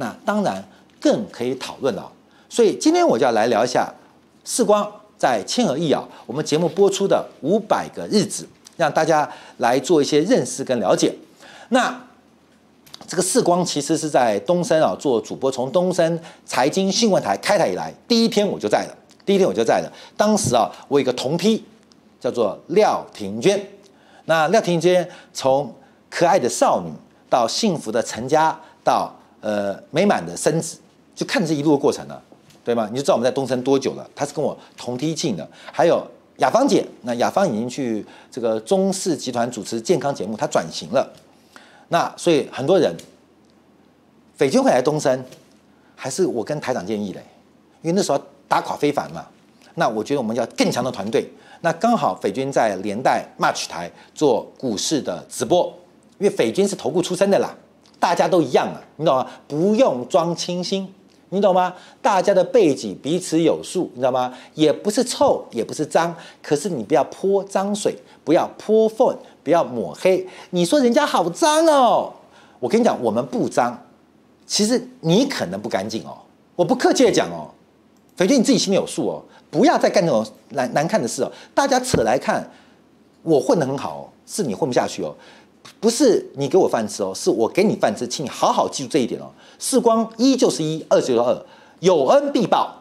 那当然更可以讨论了，所以今天我就要来聊一下世光在千和亿啊，我们节目播出的五百个日子，让大家来做一些认识跟了解。那这个世光其实是在东森啊做主播，从东森财经新闻台开台以来，第一天我就在了。第一天我就在了。当时啊，我有一个同批叫做廖庭娟。那廖庭娟从可爱的少女到幸福的成家，到呃美满的生子，就看着这一路的过程了，对吗？你就知道我们在东森多久了。她是跟我同梯进的。还有雅芳姐，那雅芳已经去这个中视集团主持健康节目，她转型了。那所以很多人，斐军会来东森，还是我跟台长建议的，因为那时候打垮非凡嘛。那我觉得我们要更强的团队。那刚好斐军在连带 Match 台做股市的直播，因为斐军是投顾出身的啦，大家都一样啊，你懂吗？不用装清新，你懂吗？大家的背景彼此有数，你知道吗？也不是臭，也不是脏，可是你不要泼脏水，不要泼粪。不要抹黑，你说人家好脏哦，我跟你讲，我们不脏，其实你可能不干净哦。我不客气的讲哦，斐娟你自己心里有数哦，不要再干那种难难看的事哦。大家扯来看，我混得很好哦，是你混不下去哦，不是你给我饭吃哦，是我给你饭吃，请你好好记住这一点哦。世光一就是一，二就是二，有恩必报。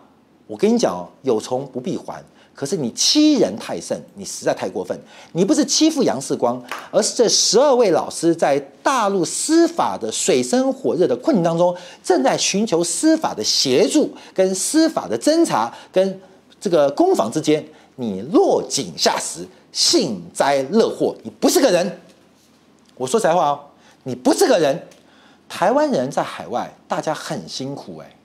我跟你讲哦，有仇不必还。可是你欺人太甚，你实在太过分。你不是欺负杨世光，而是这十二位老师在大陆司法的水深火热的困境当中，正在寻求司法的协助，跟司法的侦查，跟这个攻防之间，你落井下石，幸灾乐祸。你不是个人。我说实在话哦，你不是个人。台湾人在海外，大家很辛苦哎。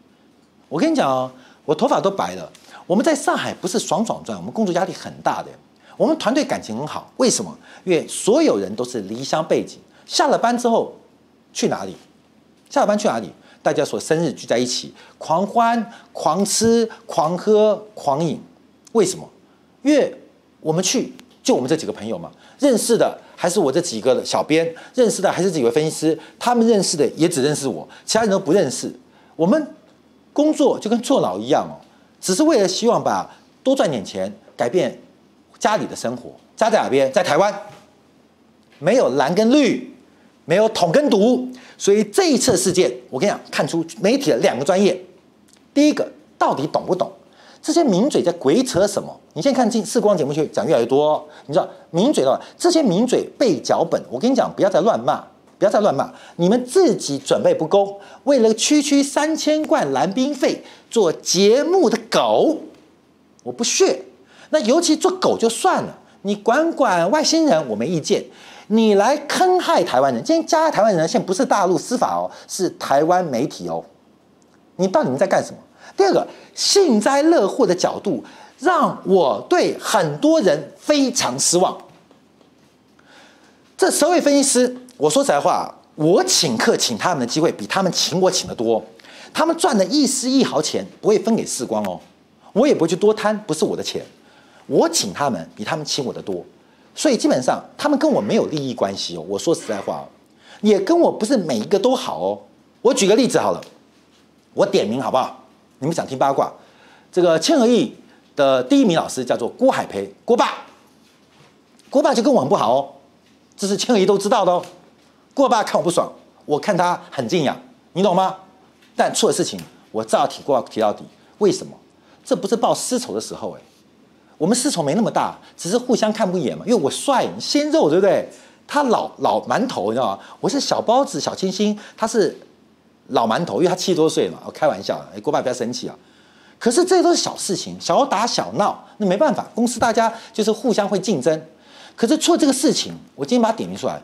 我跟你讲哦，我头发都白了。我们在上海不是爽爽赚，我们工作压力很大的。我们团队感情很好，为什么？因为所有人都是离乡背井，下了班之后去哪里？下了班去哪里？大家说生日聚在一起，狂欢、狂吃、狂喝、狂饮。为什么？因为我们去就我们这几个朋友嘛，认识的还是我这几个小编，认识的还是几位分析师，他们认识的也只认识我，其他人都不认识。我们工作就跟坐牢一样哦。只是为了希望把多赚点钱，改变家里的生活。家在哪边？在台湾，没有蓝跟绿，没有统跟独。所以这一次事件，我跟你讲，看出媒体的两个专业。第一个，到底懂不懂这些名嘴在鬼扯什么？你现在看进视光节目去讲越来越多。你知道名嘴的话，这些名嘴背脚本，我跟你讲，不要再乱骂，不要再乱骂。你们自己准备不够，为了区区三千贯蓝兵费。做节目的狗，我不屑。那尤其做狗就算了，你管管外星人，我没意见。你来坑害台湾人，今天加害台湾人，现在不是大陆司法哦，是台湾媒体哦。你到底在干什么？第二个，幸灾乐祸的角度，让我对很多人非常失望。这十位分析师，我说实在话，我请客请他们的机会，比他们请我请的多。他们赚的一丝一毫钱不会分给世光哦，我也不会去多贪，不是我的钱，我请他们比他们请我的多，所以基本上他们跟我没有利益关系哦。我说实在话，也跟我不是每一个都好哦。我举个例子好了，我点名好不好？你们想听八卦？这个千和亿的第一名老师叫做郭海培，郭爸，郭爸就跟我很不好哦，这是千和亿都知道的哦。郭爸看我不爽，我看他很敬仰，你懂吗？但错的事情，我照样提过提到底。为什么？这不是报私仇的时候哎，我们私仇没那么大，只是互相看不一眼嘛。因为我帅，鲜肉，对不对？他老老馒头，你知道吗？我是小包子、小清新，他是老馒头，因为他七十多岁嘛。我开玩笑，哎，郭爸不要生气啊。可是这都是小事情，小打小闹，那没办法，公司大家就是互相会竞争。可是错这个事情，我今天把它点名出来，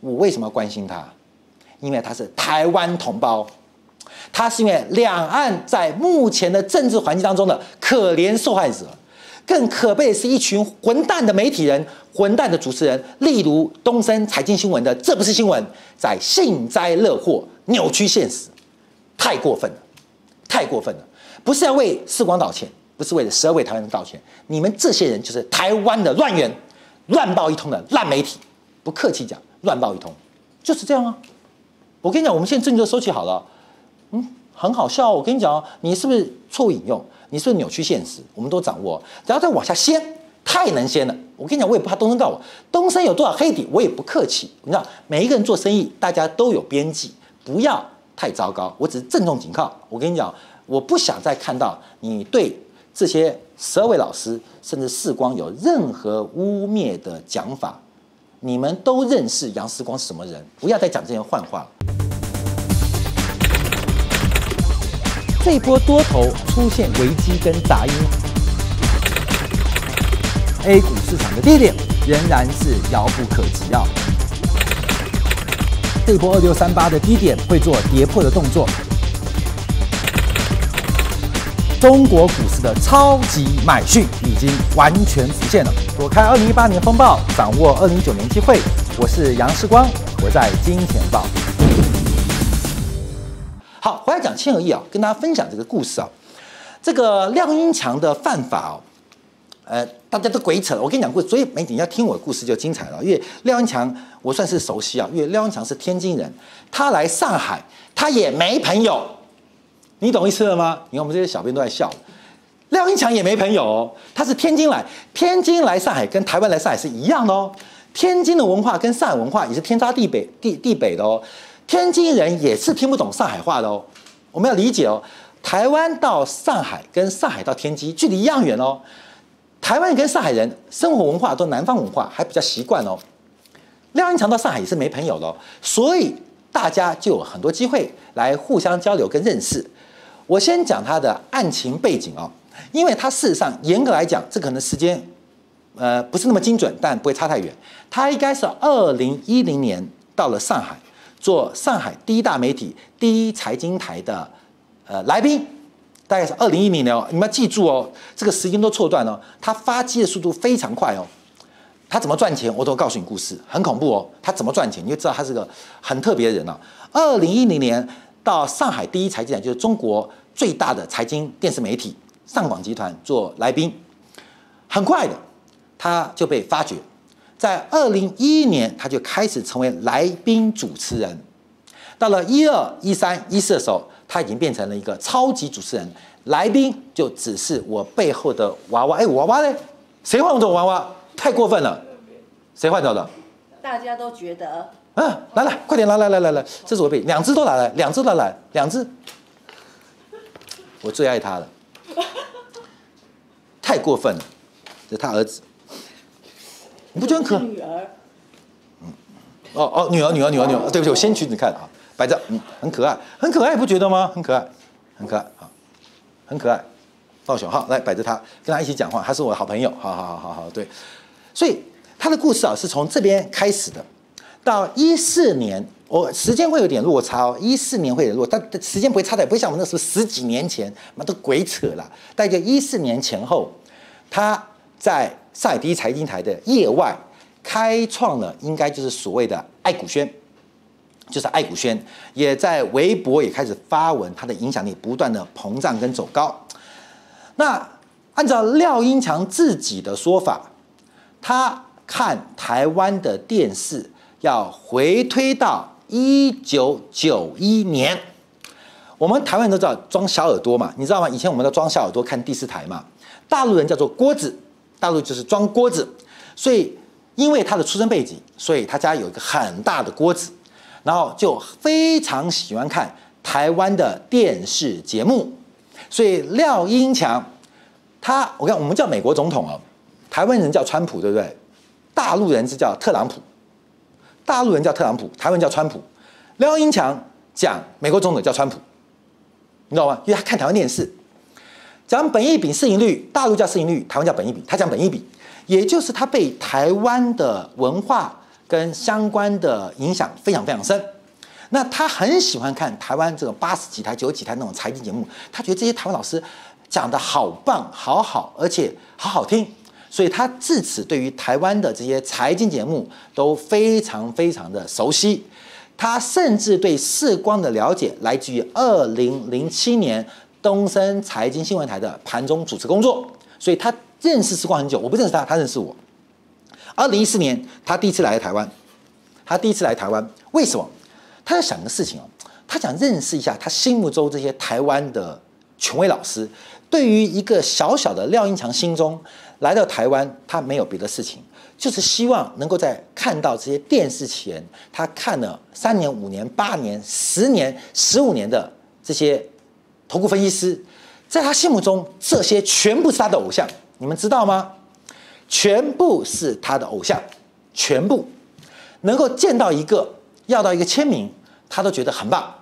我为什么要关心他？因为他是台湾同胞。他是因为两岸在目前的政治环境当中的可怜受害者，更可悲的是一群混蛋的媒体人、混蛋的主持人，例如东森财经新闻的，这不是新闻，在幸灾乐祸、扭曲现实，太过分了，太过分了！不是要为世光道歉，不是为了十二位台湾人道歉，你们这些人就是台湾的乱源、乱报一通的烂媒体，不客气讲，乱报一通就是这样啊！我跟你讲，我们现在证据都收集好了。嗯，很好笑。我跟你讲，你是不是错误引用？你是不是扭曲现实？我们都掌握。然后再往下掀，太能掀了。我跟你讲，我也不怕东森告我。东森有多少黑底，我也不客气。你知道，每一个人做生意，大家都有边际，不要太糟糕。我只是郑重警告。我跟你讲，我不想再看到你对这些十二位老师甚至世光有任何污蔑的讲法，你们都认识杨世光是什么人？不要再讲这些幻话。这一波多头出现危机跟杂音，A 股市场的低点仍然是遥不可及啊！这一波二六三八的低点会做跌破的动作。中国股市的超级买讯已经完全实现了。躲开二零一八年风暴，掌握二零一九年机会。我是杨世光，我在金钱报。好，回来讲千和亿啊，跟大家分享这个故事啊。这个廖英强的犯法哦，呃，大家都鬼扯了。我跟你讲过，所以媒体要听我的故事就精彩了。因为廖英强我算是熟悉啊，因为廖英强是天津人，他来上海他也没朋友。你懂意思了吗？你看我们这些小编都在笑。廖英强也没朋友哦，他是天津来，天津来上海跟台湾来上海是一样的哦。天津的文化跟上海文化也是天差地北地地北的哦。天津人也是听不懂上海话的哦。我们要理解哦，台湾到上海跟上海到天津距离一样远哦。台湾跟上海人生活文化都南方文化，还比较习惯哦。廖英强到上海也是没朋友的哦，所以大家就有很多机会来互相交流跟认识。我先讲他的案情背景啊，因为他事实上严格来讲，这可能时间，呃，不是那么精准，但不会差太远。他应该是二零一零年到了上海，做上海第一大媒体第一财经台的呃来宾，大概是二零一零年哦，你们要记住哦，这个时间都错断了。他发迹的速度非常快哦，他怎么赚钱，我都告诉你故事，很恐怖哦。他怎么赚钱，你就知道他是个很特别的人了。二零一零年。到上海第一财经台，就是中国最大的财经电视媒体上广集团做来宾，很快的他就被发掘，在二零一一年他就开始成为来宾主持人，到了一二一三一四的时候，他已经变成了一个超级主持人，来宾就只是我背后的娃娃，哎，娃娃呢？谁换走娃娃？太过分了，谁换走的？大家都觉得。嗯、啊，来来，快点来来来来来，这是我背，两只都拿来，两只都来，两只，我最爱他了，太过分了，这是他儿子，你不觉得很可？女儿。嗯，哦哦，女儿女儿女儿女儿，对不起，我先取你看啊，摆着，嗯，很可爱，很可爱，不觉得吗？很可爱，很可爱啊，很可爱，抱熊好，来摆着他，跟他一起讲话，他是我的好朋友，好好好好好，对，所以他的故事啊是从这边开始的。到一四年，我时间会有点落差哦。一四年会有点落，但时间不会差的，不会像我们那时候十几年前，那都鬼扯了。大概一四年前后，他在上海第一财经台的业外开创了，应该就是所谓的爱股轩，就是爱股轩，也在微博也开始发文，他的影响力不断的膨胀跟走高。那按照廖英强自己的说法，他看台湾的电视。要回推到一九九一年，我们台湾人都知道装小耳朵嘛，你知道吗？以前我们都装小耳朵看第四台嘛。大陆人叫做锅子，大陆就是装锅子，所以因为他的出生背景，所以他家有一个很大的锅子，然后就非常喜欢看台湾的电视节目。所以廖英强，他我看我们叫美国总统啊，台湾人叫川普，对不对？大陆人是叫特朗普。大陆人叫特朗普，台湾叫川普。廖英强讲美国总统叫川普，你知道吗？因为他看台湾电视，讲本益比市盈率，大陆叫市盈率，台湾叫本益比。他讲本益比，也就是他被台湾的文化跟相关的影响非常非常深。那他很喜欢看台湾这种八十几台、九十几台那种财经节目，他觉得这些台湾老师讲得好棒、好好，而且好好听。所以他自此对于台湾的这些财经节目都非常非常的熟悉，他甚至对世光的了解来自于二零零七年东森财经新闻台的盘中主持工作，所以他认识时光很久，我不认识他，他认识我。二零一四年他第一次来台湾，他第一次来台湾，为什么？他在想个事情哦，他想认识一下他心目中这些台湾的权威老师，对于一个小小的廖英强心中。来到台湾，他没有别的事情，就是希望能够在看到这些电视前，他看了三年、五年、八年、十年、十五年的这些投顾分析师，在他心目中，这些全部是他的偶像，你们知道吗？全部是他的偶像，全部能够见到一个，要到一个签名，他都觉得很棒，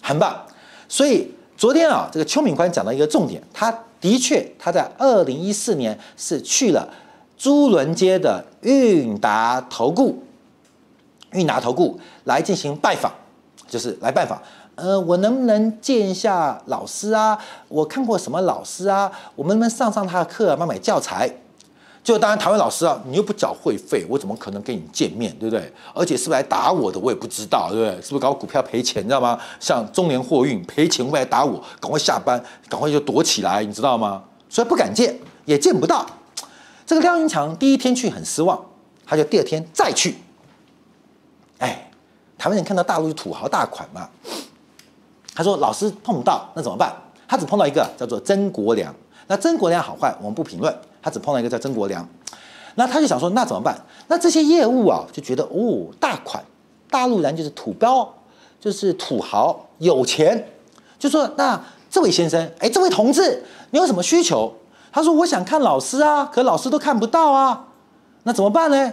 很棒。所以昨天啊，这个邱敏宽讲到一个重点，他的确他在二零一四年是去了朱伦街的韵达投顾，韵达投顾来进行拜访，就是来拜访。呃，我能不能见一下老师啊？我看过什么老师啊？我们能不能上上他的课啊？买买教材？就当然，台湾老师啊，你又不缴会费，我怎么可能跟你见面，对不对？而且是不是来打我的，我也不知道，对不对？是不是搞股票赔钱，你知道吗？像中联货运赔钱会来打我，赶快下班，赶快就躲起来，你知道吗？所以不敢见，也见不到。这个廖英强第一天去很失望，他就第二天再去。哎，台湾人看到大陆就土豪大款嘛。他说老师碰不到，那怎么办？他只碰到一个叫做曾国良。那曾国良好坏我们不评论。他只碰到一个叫曾国良，那他就想说，那怎么办？那这些业务啊，就觉得哦，大款，大陆人就是土包，就是土豪，有钱，就说那这位先生，哎，这位同志，你有什么需求？他说我想看老师啊，可老师都看不到啊，那怎么办呢？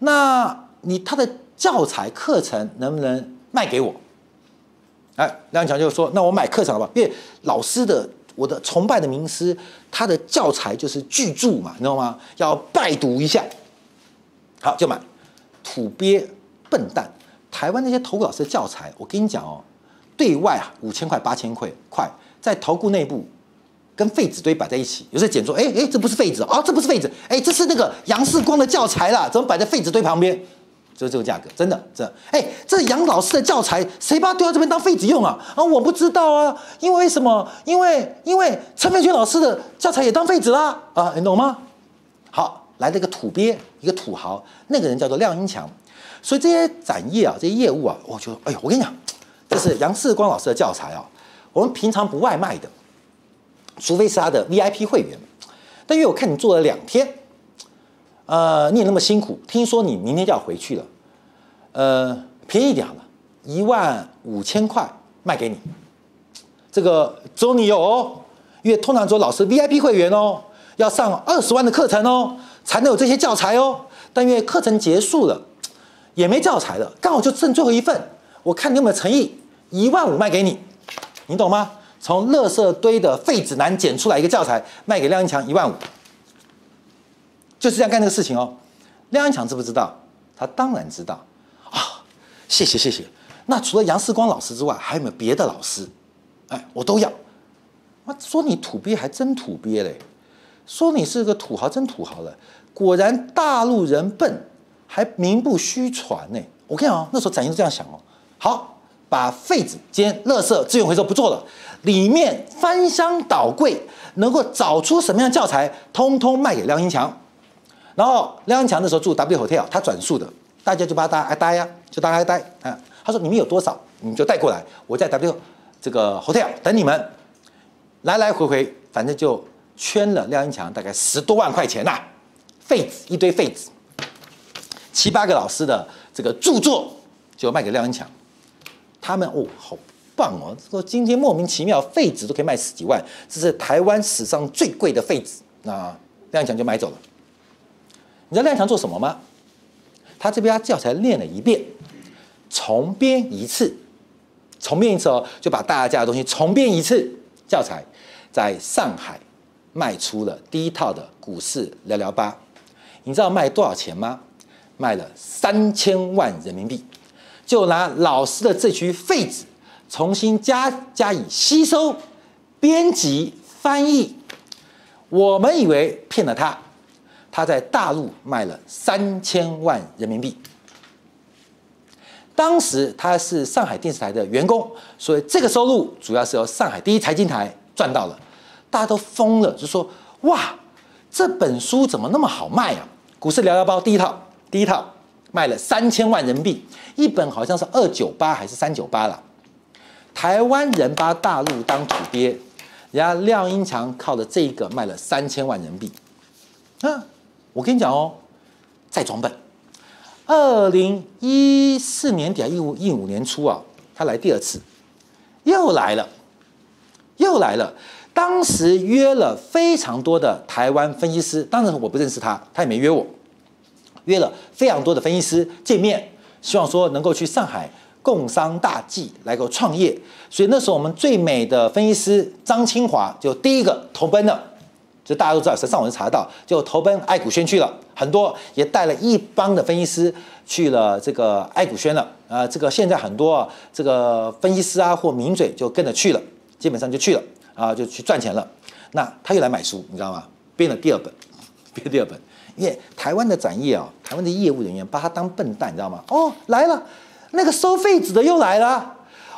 那你他的教材课程能不能卖给我？哎，梁强就说，那我买课程好吧，因为老师的。我的崇拜的名师，他的教材就是巨著嘛，你知道吗？要拜读一下，好就买。土鳖笨蛋，台湾那些投顾老师的教材，我跟你讲哦，对外啊五千块八千块，块在投顾内部跟废纸堆摆在一起，有时候捡说，哎哎，这不是废纸哦，这不是废纸，哎，这是那个杨世光的教材啦，怎么摆在废纸堆旁边？就是这个价格，真的，真的。哎，这杨老师的教材，谁把它丢到这边当废纸用啊？啊，我不知道啊，因为什么？因为因为陈培群老师的教材也当废纸啦，啊，你懂吗？好，来了一个土鳖，一个土豪，那个人叫做廖英强。所以这些展业啊，这些业务啊，我觉得，哎呦，我跟你讲，这是杨世光老师的教材啊，我们平常不外卖的，除非是他的 VIP 会员。但因为我看你做了两天。呃，你也那么辛苦，听说你明天就要回去了，呃，便宜点好了，一万五千块卖给你，这个只有你有哦，因为通常做老师 VIP 会员哦，要上二十万的课程哦，才能有这些教材哦。但因为课程结束了，也没教材了，刚好就剩最后一份，我看你有没有诚意，一万五卖给你，你懂吗？从垃圾堆的废纸男捡出来一个教材，卖给廖英强一万五。就是这样干这个事情哦，廖英强知不知道？他当然知道啊！谢谢谢谢。那除了杨世光老师之外，还有没有别的老师？哎，我都要。我说你土鳖还真土鳖嘞，说你是个土豪真土豪了。果然大陆人笨，还名不虚传呢。我跟你讲，那时候展英是这样想哦。好，把废纸兼垃圾资源回收不做了，里面翻箱倒柜，能够找出什么样教材，通通卖给廖英强。然后廖英强那时候住 W Hotel，他转述的，大家就把他挨待呀，就大家挨待啊。他说：“你们有多少，你们就带过来，我在 W 这个 Hotel 等你们，来来回回，反正就圈了廖英强大概十多万块钱呐、废纸一堆废纸，七八个老师的这个著作就卖给廖英强，他们哦，好棒哦，说今天莫名其妙废纸都可以卖十几万，这是台湾史上最贵的废纸，那廖英强就买走了。”你知道赖强做什么吗？他这边教材练了一遍，重编一次，重编一次哦，就把大家的东西重编一次，教材在上海卖出了第一套的股市聊聊吧。你知道卖多少钱吗？卖了三千万人民币，就拿老师的这区废纸重新加加以吸收、编辑、翻译，我们以为骗了他。他在大陆卖了三千万人民币。当时他是上海电视台的员工，所以这个收入主要是由上海第一财经台赚到了。大家都疯了，就说：“哇，这本书怎么那么好卖啊？”股市聊聊包第一套，第一套卖了三千万人民币，一本好像是二九八还是三九八了。台湾人把大陆当土鳖，人家廖英强靠着这一个卖了三千万人民币，啊。我跟你讲哦，再装笨。二零一四年底啊，一五一五年初啊，他来第二次，又来了，又来了。当时约了非常多的台湾分析师，当然我不认识他，他也没约我，约了非常多的分析师见面，希望说能够去上海共商大计来个创业。所以那时候我们最美的分析师张清华就第一个投奔了，就大家都知道，上网就查到，就投奔爱股轩去了，很多也带了一帮的分析师去了这个爱股轩了。啊，这个现在很多啊这个分析师啊或名嘴就跟着去了，基本上就去了。啊，就去赚钱了。那他又来买书，你知道吗？编了第二本，编第二本。因为台湾的展业啊，台湾的业务人员把他当笨蛋，你知道吗？哦，来了，那个收废纸的又来了。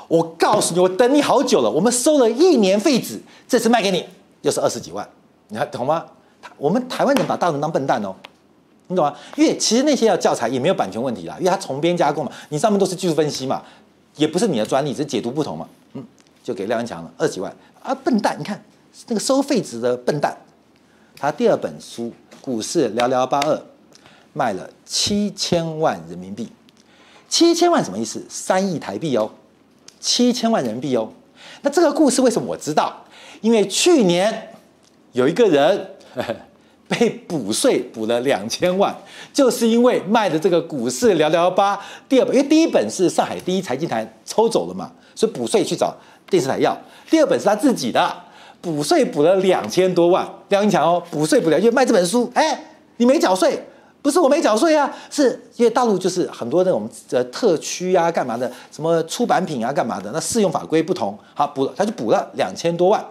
我告诉你，我等你好久了。我们收了一年废纸，这次卖给你又是二十几万，你还懂吗？我们台湾人把大陆当笨蛋哦，你懂吗？因为其实那些要教材也没有版权问题啦，因为他重编加工嘛，你上面都是技术分析嘛，也不是你的专利，只是解读不同嘛。嗯，就给廖文强了二十几万。啊，笨蛋！你看那个收废纸的笨蛋，他第二本书《股市聊聊八二》卖了七千万人民币，七千万什么意思？三亿台币哦，七千万人民币哦。那这个故事为什么我知道？因为去年有一个人呵呵 被补税补了两千万，就是因为卖的这个《股市聊聊吧》第二本，因为第一本是上海第一财经台抽走了嘛，所以补税去找电视台要。第二本是他自己的，补税补了两千多万，廖英强哦，补税补了，因为卖这本书，哎，你没缴税，不是我没缴税啊，是因为大陆就是很多那种呃特区啊，干嘛的，什么出版品啊，干嘛的，那适用法规不同，好补了，他就补了两千多万，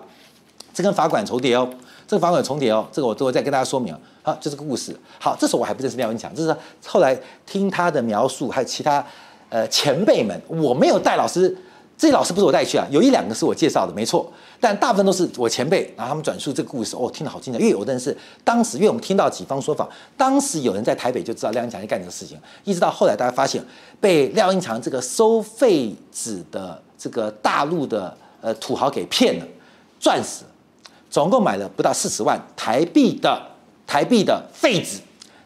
这跟罚款重叠哦，这个罚款重叠哦，这个我都会再跟大家说明，好，就这个故事，好，这时候我还不认识廖英强，这是后来听他的描述，还有其他呃前辈们，我没有带老师。这些老师不是我带去啊，有一两个是我介绍的，没错，但大部分都是我前辈，然后他们转述这个故事，哦，听得好精彩。因为有的人是当时，因为我们听到几方说法，当时有人在台北就知道廖英强在干这个事情，一直到后来大家发现被廖英强这个收废纸的这个大陆的呃土豪给骗了，赚死了，总共买了不到四十万台币的台币的废纸，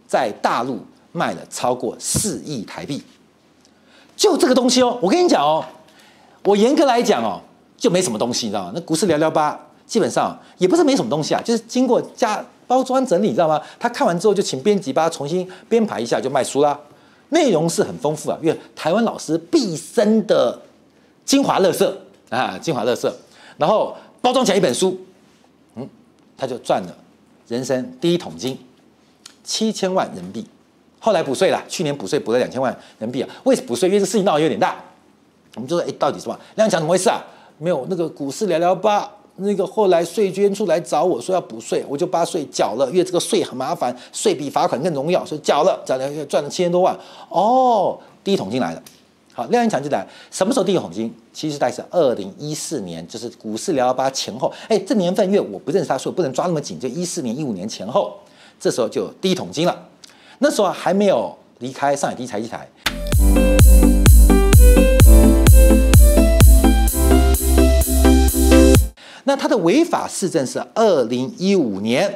在大陆卖了超过四亿台币，就这个东西哦，我跟你讲哦。我严格来讲哦，就没什么东西，你知道吗？那股市聊聊吧，基本上也不是没什么东西啊，就是经过加包装整理，你知道吗？他看完之后就请编辑把它重新编排一下就卖书啦。内容是很丰富啊，因为台湾老师毕生的精华垃圾啊，精华垃圾，然后包装起来一本书，他就赚了人生第一桶金，七千万人民币。后来补税了，去年补税补了两千万人民币啊。为什么补税？因为这事情闹得有点大。我们就说，哎，到底是什么？亮强怎么回事啊？没有那个股市聊聊吧，那个后来税捐处来找我说要补税，我就把税缴了，因为这个税很麻烦，税比罚款更重要，所以缴了，缴了赚了七千多万。哦，第一桶金来了。好，廖英强就来，什么时候第一桶金？其实大概是二零一四年，就是股市寥寥八前后。哎，这年份月我不认识他，所以不能抓那么紧，就一四年、一五年前后，这时候就第一桶金了。那时候还没有离开上海第一财经台。那他的违法事证是二零一五年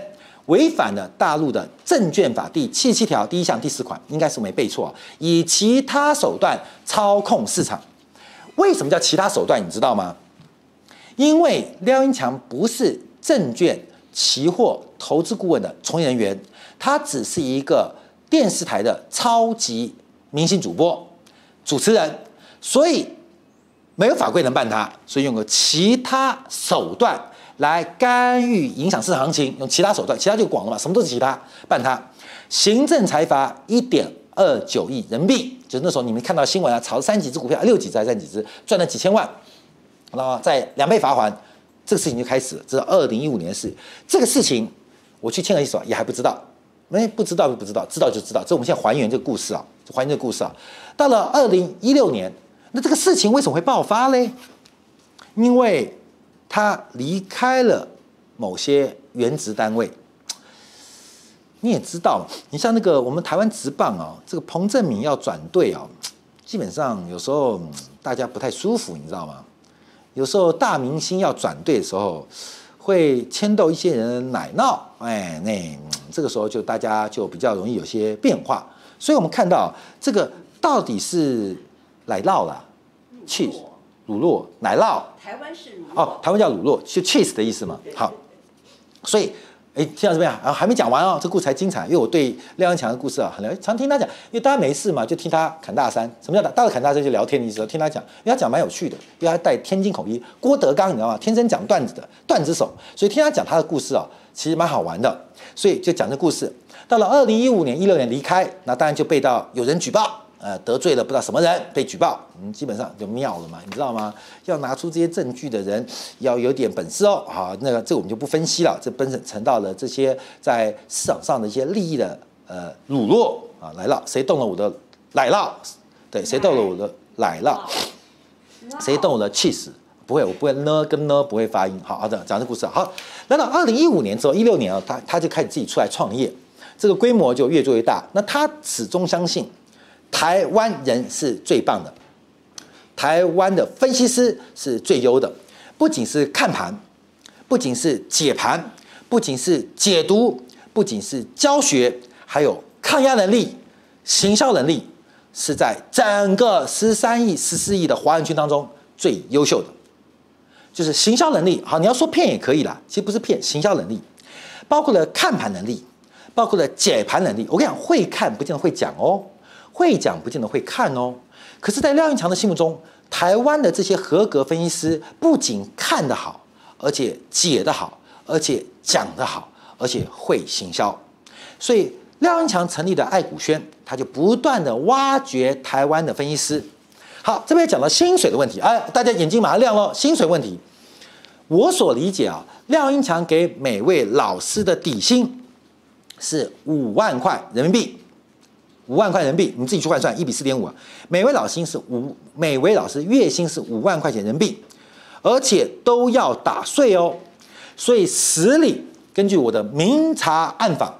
违反了大陆的证券法第七十七条第一项第四款，应该是没背错，以其他手段操控市场。为什么叫其他手段？你知道吗？因为廖英强不是证券期货投资顾问的从业人员，他只是一个电视台的超级明星主播、主持人，所以。没有法规能办他，所以用个其他手段来干预、影响市场行情。用其他手段，其他就广了嘛，什么都是其他办他。行政裁罚一点二九亿人民币，就是那时候你们看到新闻啊，炒三几只股票，六几只还是三几只，赚了几千万，然后再两倍罚还，这个事情就开始了。这是二零一五年的事，这个事情我去签了一手也还不知道，没不知道就不知道，知道就知道。这我们现在还原这个故事啊，还原这个故事啊。到了二零一六年。那这个事情为什么会爆发嘞？因为他离开了某些原职单位。你也知道，你像那个我们台湾职棒啊，这个彭政闵要转队啊，基本上有时候大家不太舒服，你知道吗？有时候大明星要转队的时候，会牵动一些人奶闹，哎，那这个时候就大家就比较容易有些变化。所以我们看到这个到底是来闹了。去乳酪奶酪。台湾是乳酪。哦，台湾叫乳酪，就 cheese 的意思嘛。好，所以。哎，听到这边啊，还没讲完哦，这故事才精彩。因为我对廖英强的故事啊，很了解，常听他讲。因为大家没事嘛，就听他侃大山。什么叫大？大砍大山就聊天的意思。听他讲，因为他讲蛮有趣的，因为他带天津口音。郭德纲你知道吗？天生讲段子的段子手，所以听他讲他的故事啊，其实蛮好玩的。所以就讲这故事。到了二零一五年、一六年离开，那当然就被到有人举报。呃，得罪了不知道什么人被举报，嗯，基本上就妙了嘛，你知道吗？要拿出这些证据的人要有点本事哦。好，那个这个我们就不分析了，这本身成到了这些在市场上的一些利益的呃乳酪啊来了，谁动了我的奶酪？对，谁动了我的奶酪？谁动我的 cheese？不会，我不会呢，跟呢不会发音。好好的讲这故事。好，来到二零一五年之后，一六年啊，他他就开始自己出来创业，这个规模就越做越大。那他始终相信。台湾人是最棒的，台湾的分析师是最优的，不仅是看盘，不仅是解盘，不仅是解读，不仅是教学，还有抗压能力、行销能力，是在整个十三亿、十四亿的华人群当中最优秀的，就是行销能力。好，你要说骗也可以啦，其实不是骗，行销能力包括了看盘能力，包括了解盘能力。我跟你讲，会看不见得会讲哦。会讲不见得会看哦，可是，在廖英强的心目中，台湾的这些合格分析师不仅看得好，而且解得好，而且讲得好，而且会行销。所以，廖英强成立的爱股轩，他就不断的挖掘台湾的分析师。好，这边讲到薪水的问题，哎，大家眼睛马上亮了，薪水问题。我所理解啊，廖英强给每位老师的底薪是五万块人民币。五万块人民币，你自己去换算，一比四点五啊。每位老师是五，每位老师月薪是五万块钱人民币，而且都要打税哦。所以实领，根据我的明察暗访，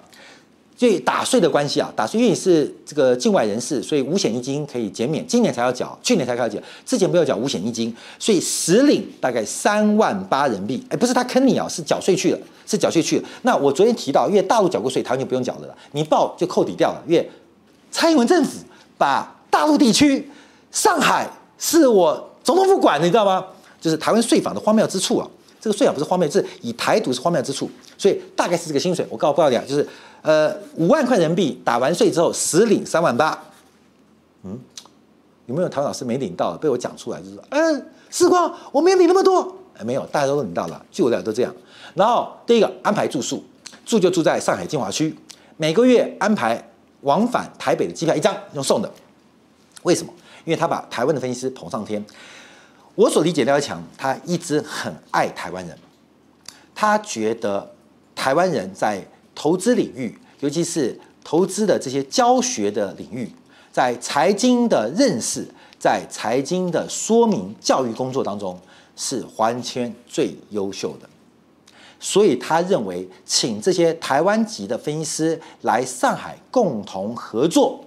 所以打税的关系啊，打税因为你是这个境外人士，所以五险一金可以减免，今年才要缴，去年才开始缴，之前没有缴五险一金，所以实领大概三万八人民币。哎，不是他坑你啊，是缴税去了，是缴税去了。那我昨天提到，因为大陆缴过税，台湾就不用缴了，你报就扣抵掉了，因为。蔡英文政府把大陆地区上海是我总统府管的，你知道吗？就是台湾税法的荒谬之处啊！这个税法不是荒谬，是以台独是荒谬之处，所以大概是这个薪水。我告诉你啊，就是呃五万块人民币打完税之后实领三万八。嗯，有没有台湾老师没领到？被我讲出来就是说，嗯，时光我没有领那么多，哎，没有，大家都领到了，据我了解都这样。然后第一个安排住宿，住就住在上海精华区，每个月安排。往返台北的机票一张用送的，为什么？因为他把台湾的分析师捧上天。我所理解廖强，他一直很爱台湾人，他觉得台湾人在投资领域，尤其是投资的这些教学的领域，在财经的认识，在财经的说明教育工作当中，是华人圈最优秀的。所以他认为，请这些台湾籍的分析师来上海共同合作，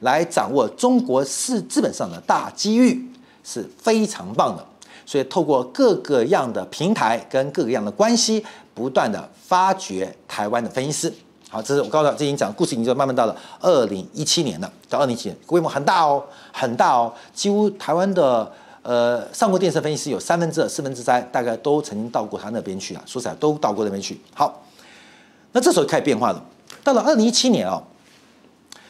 来掌握中国是资本上的大机遇是非常棒的。所以透过各个样的平台跟各个样的关系，不断的发掘台湾的分析师。好，这是我告诉大家，这已经讲故事，已经就慢慢到了二零一七年了，到二零一七年规模很大哦，很大哦，几乎台湾的。呃，上过电视分析师有三分之二、四分之三，大概都曾经到过他那边去啊。说实在，都到过那边去。好，那这时候开始变化了。到了二零一七年哦，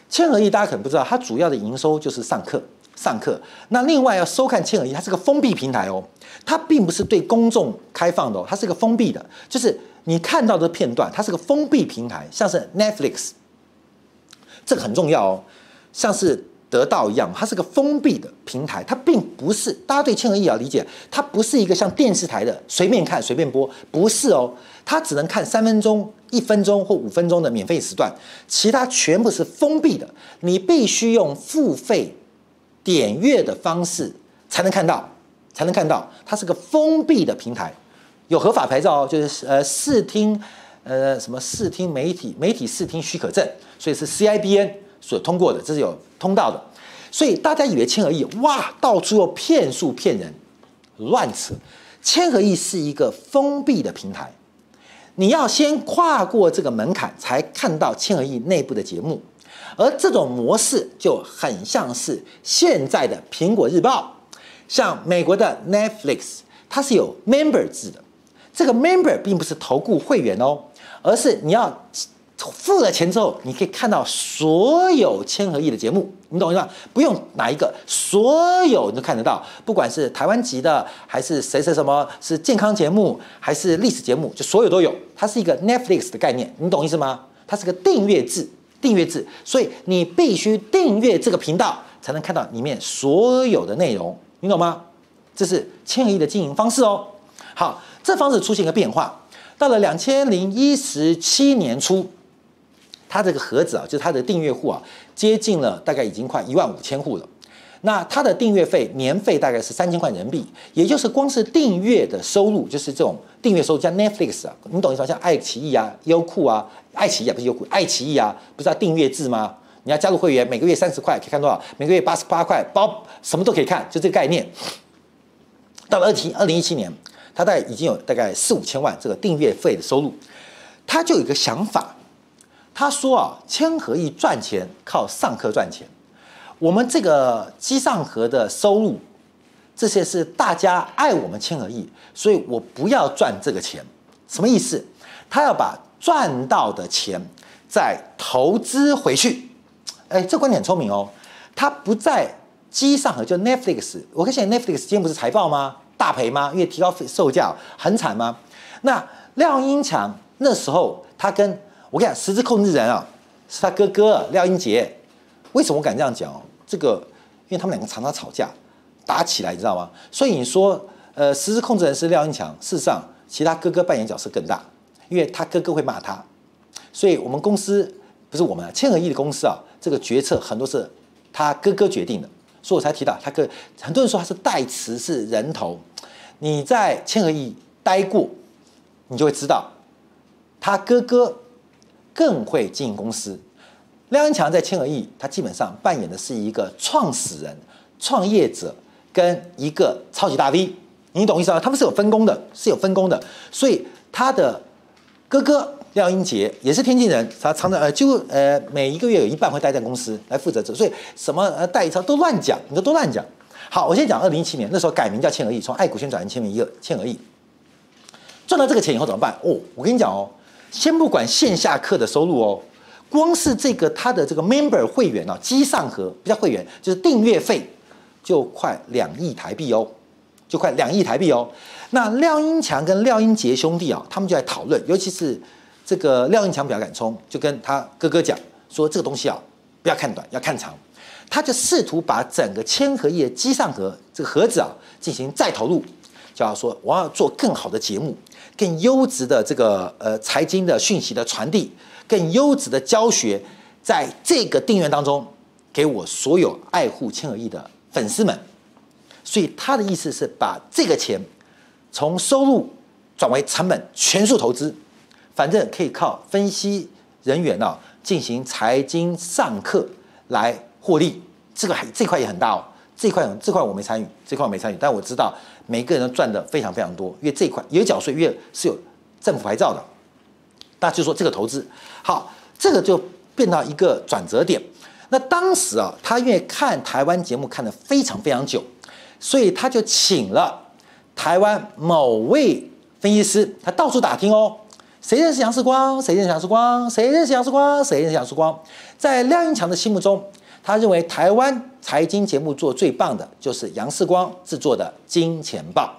千和亿大家可能不知道，它主要的营收就是上课，上课。那另外要收看千和亿，它是个封闭平台哦，它并不是对公众开放的哦，它是个封闭的，就是你看到的片段，它是个封闭平台，像是 Netflix，这个很重要哦，像是。得到一样，它是个封闭的平台，它并不是大家对千和亿要理解，它不是一个像电视台的随便看随便播，不是哦，它只能看三分钟、一分钟或五分钟的免费时段，其他全部是封闭的，你必须用付费点阅的方式才能看到，才能看到，它是个封闭的平台，有合法牌照哦，就是呃视听呃什么视听媒体媒体视听许可证，所以是 CIBN。所通过的，这是有通道的，所以大家以为千和亿哇，到处有骗术骗人，乱扯。千和亿是一个封闭的平台，你要先跨过这个门槛，才看到千和亿内部的节目。而这种模式就很像是现在的苹果日报，像美国的 Netflix，它是有 member 制的。这个 member 并不是投顾会员哦，而是你要付了钱之后，你可以看到所有千和亿的节目，你懂吗？不用哪一个，所有你都看得到，不管是台湾籍的，还是谁谁什么，是健康节目，还是历史节目，就所有都有。它是一个 Netflix 的概念，你懂意思吗？它是个订阅制，订阅制，所以你必须订阅这个频道，才能看到里面所有的内容，你懂吗？这是千和亿的经营方式哦。好，这方式出现一个变化，到了两千零一十七年初。它这个盒子啊，就是它的订阅户啊，接近了大概已经快一万五千户了。那它的订阅费年费大概是三千块人民币，也就是光是订阅的收入，就是这种订阅收入，像 Netflix 啊，你懂意思吗？像爱奇艺啊、优酷啊、爱奇艺啊不是优酷，爱奇艺啊，不是要订阅制吗？你要加入会员，每个月三十块可以看多少？每个月八十八块，包什么都可以看，就这个概念。到了二七二零一七年，它大概已经有大概四五千万这个订阅费的收入，他就有一个想法。他说啊，千和亿赚钱靠上课赚钱，我们这个机上盒的收入，这些是大家爱我们千和亿，所以我不要赚这个钱，什么意思？他要把赚到的钱再投资回去，哎，这观点很聪明哦。他不在机上和，就 Netflix，我看现在 Netflix 今天不是财报吗？大赔吗？因为提高售价很惨吗？那廖英强那时候他跟我跟你讲，实质控制人啊，是他哥哥廖英杰。为什么我敢这样讲哦？这个，因为他们两个常常吵架，打起来，你知道吗？所以你说，呃，实质控制人是廖英强，事实上，其他哥哥扮演角色更大，因为他哥哥会骂他。所以我们公司不是我们啊，千和亿的公司啊，这个决策很多是他哥哥决定的，所以我才提到他哥。很多人说他是代词是人头，你在千和亿待过，你就会知道，他哥哥。更会经营公司。廖英强在千和亿，他基本上扮演的是一个创始人、创业者跟一个超级大 V，你懂意思吗？他们是有分工的，是有分工的。所以他的哥哥廖英杰也是天津人，他常常呃就呃每一个月有一半会待在公司来负责这，所以什么呃代理商都乱讲，你都都乱讲。好，我先讲二零一七年那时候改名叫千和亿，从爱股先转成千和亿，千和亿赚到这个钱以后怎么办？哦，我跟你讲哦。先不管线下课的收入哦，光是这个他的这个 member 会员啊，机上盒不叫会员，就是订阅费，就快两亿台币哦，就快两亿台币哦。那廖英强跟廖英杰兄弟啊，他们就在讨论，尤其是这个廖英强比较敢冲，就跟他哥哥讲说，这个东西啊，不要看短，要看长。他就试图把整个千和亿机上盒这个盒子啊进行再投入，就要说我要做更好的节目。更优质的这个呃财经的讯息的传递，更优质的教学，在这个订阅当中，给我所有爱护千和亿的粉丝们。所以他的意思是把这个钱从收入转为成本，全数投资，反正可以靠分析人员啊进行财经上课来获利。这个还这块也很大哦。这块这块我没参与，这块我没参与，但我知道每个人赚的非常非常多，因为这块有缴税，因为是有政府牌照的。那就说这个投资好，这个就变到一个转折点。那当时啊，他因为看台湾节目看得非常非常久，所以他就请了台湾某位分析师，他到处打听哦，谁认识杨世光？谁认识杨世光？谁认识杨世光？谁认识杨世光？在廖英强的心目中。他认为台湾财经节目做最棒的就是杨世光制作的《金钱报》，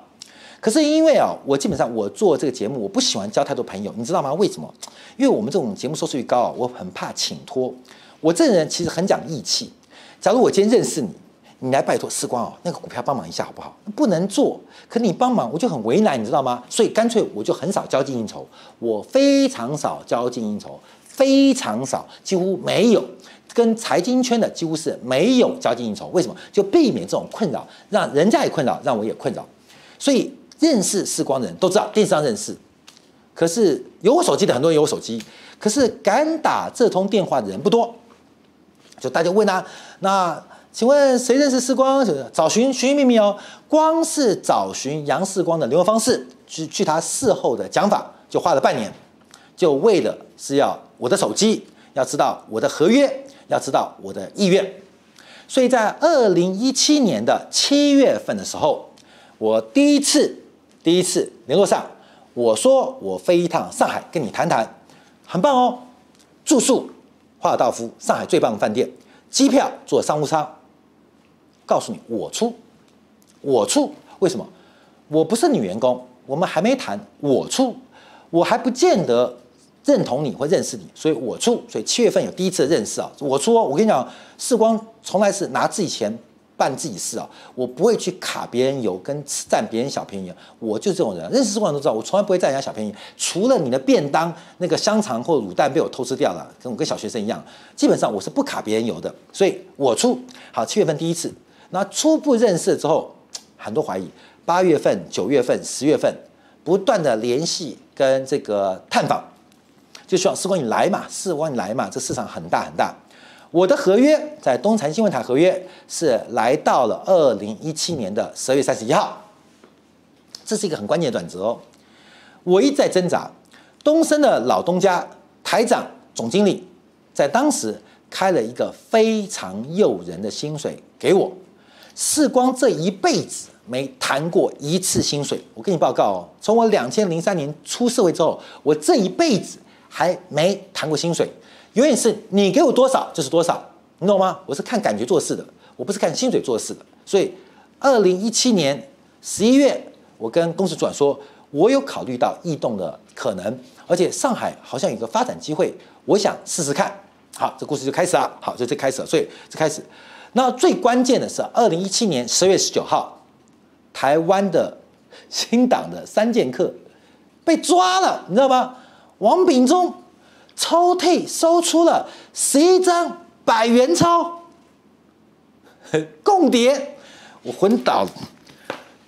可是因为啊，我基本上我做这个节目，我不喜欢交太多朋友，你知道吗？为什么？因为我们这种节目收视率高啊，我很怕请托。我这个人其实很讲义气。假如我今天认识你，你来拜托世光哦，那个股票帮忙一下好不好？不能做，可你帮忙我就很为难，你知道吗？所以干脆我就很少交际应酬，我非常少交际应酬，非常少，几乎没有。跟财经圈的几乎是没有交际应酬，为什么？就避免这种困扰，让人家也困扰，让我也困扰。所以认识世光的人都知道电视上认识，可是有我手机的很多人有我手机，可是敢打这通电话的人不多。就大家问啊，那请问谁认识世光？找寻寻寻觅觅哦，光是找寻杨世光的联络方式，据据他事后的讲法，就花了半年，就为了是要我的手机，要知道我的合约。要知道我的意愿，所以在二零一七年的七月份的时候，我第一次第一次联络上，我说我飞一趟上海跟你谈谈，很棒哦，住宿华尔道夫上海最棒的饭店，机票坐商务舱，告诉你我出，我出，为什么？我不是女员工，我们还没谈，我出，我还不见得。认同你或认识你，所以我出。所以七月份有第一次的认识啊，我出。我跟你讲，世光从来是拿自己钱办自己事啊，我不会去卡别人油跟占别人小便宜。我就这种人，认识世光都知道，我从来不会占人家小便宜。除了你的便当那个香肠或卤蛋被我偷吃掉了，跟我跟小学生一样，基本上我是不卡别人油的。所以我出。好，七月份第一次，那初步认识之后，很多怀疑。八月份、九月份、十月份，不断的联系跟这个探访。就需要世光你来嘛，世光你来嘛，这市场很大很大。我的合约在东禅新闻台合约是来到了二零一七年的十二月三十一号，这是一个很关键的转折哦。我一再挣扎，东森的老东家台长总经理在当时开了一个非常诱人的薪水给我，世光这一辈子没谈过一次薪水。我跟你报告哦，从我两千零三年出社会之后，我这一辈子。还没谈过薪水，永远是你给我多少就是多少，你懂吗？我是看感觉做事的，我不是看薪水做事的。所以，二零一七年十一月，我跟公司主管说，我有考虑到异动的可能，而且上海好像有个发展机会，我想试试看。好，这故事就开始了。好，就这开始了。所以这开始，那最关键的是二零一七年十月十九号，台湾的新党的三剑客被抓了，你知道吗？王炳忠抽屉搜出了十一张百元钞，共谍，我昏倒了。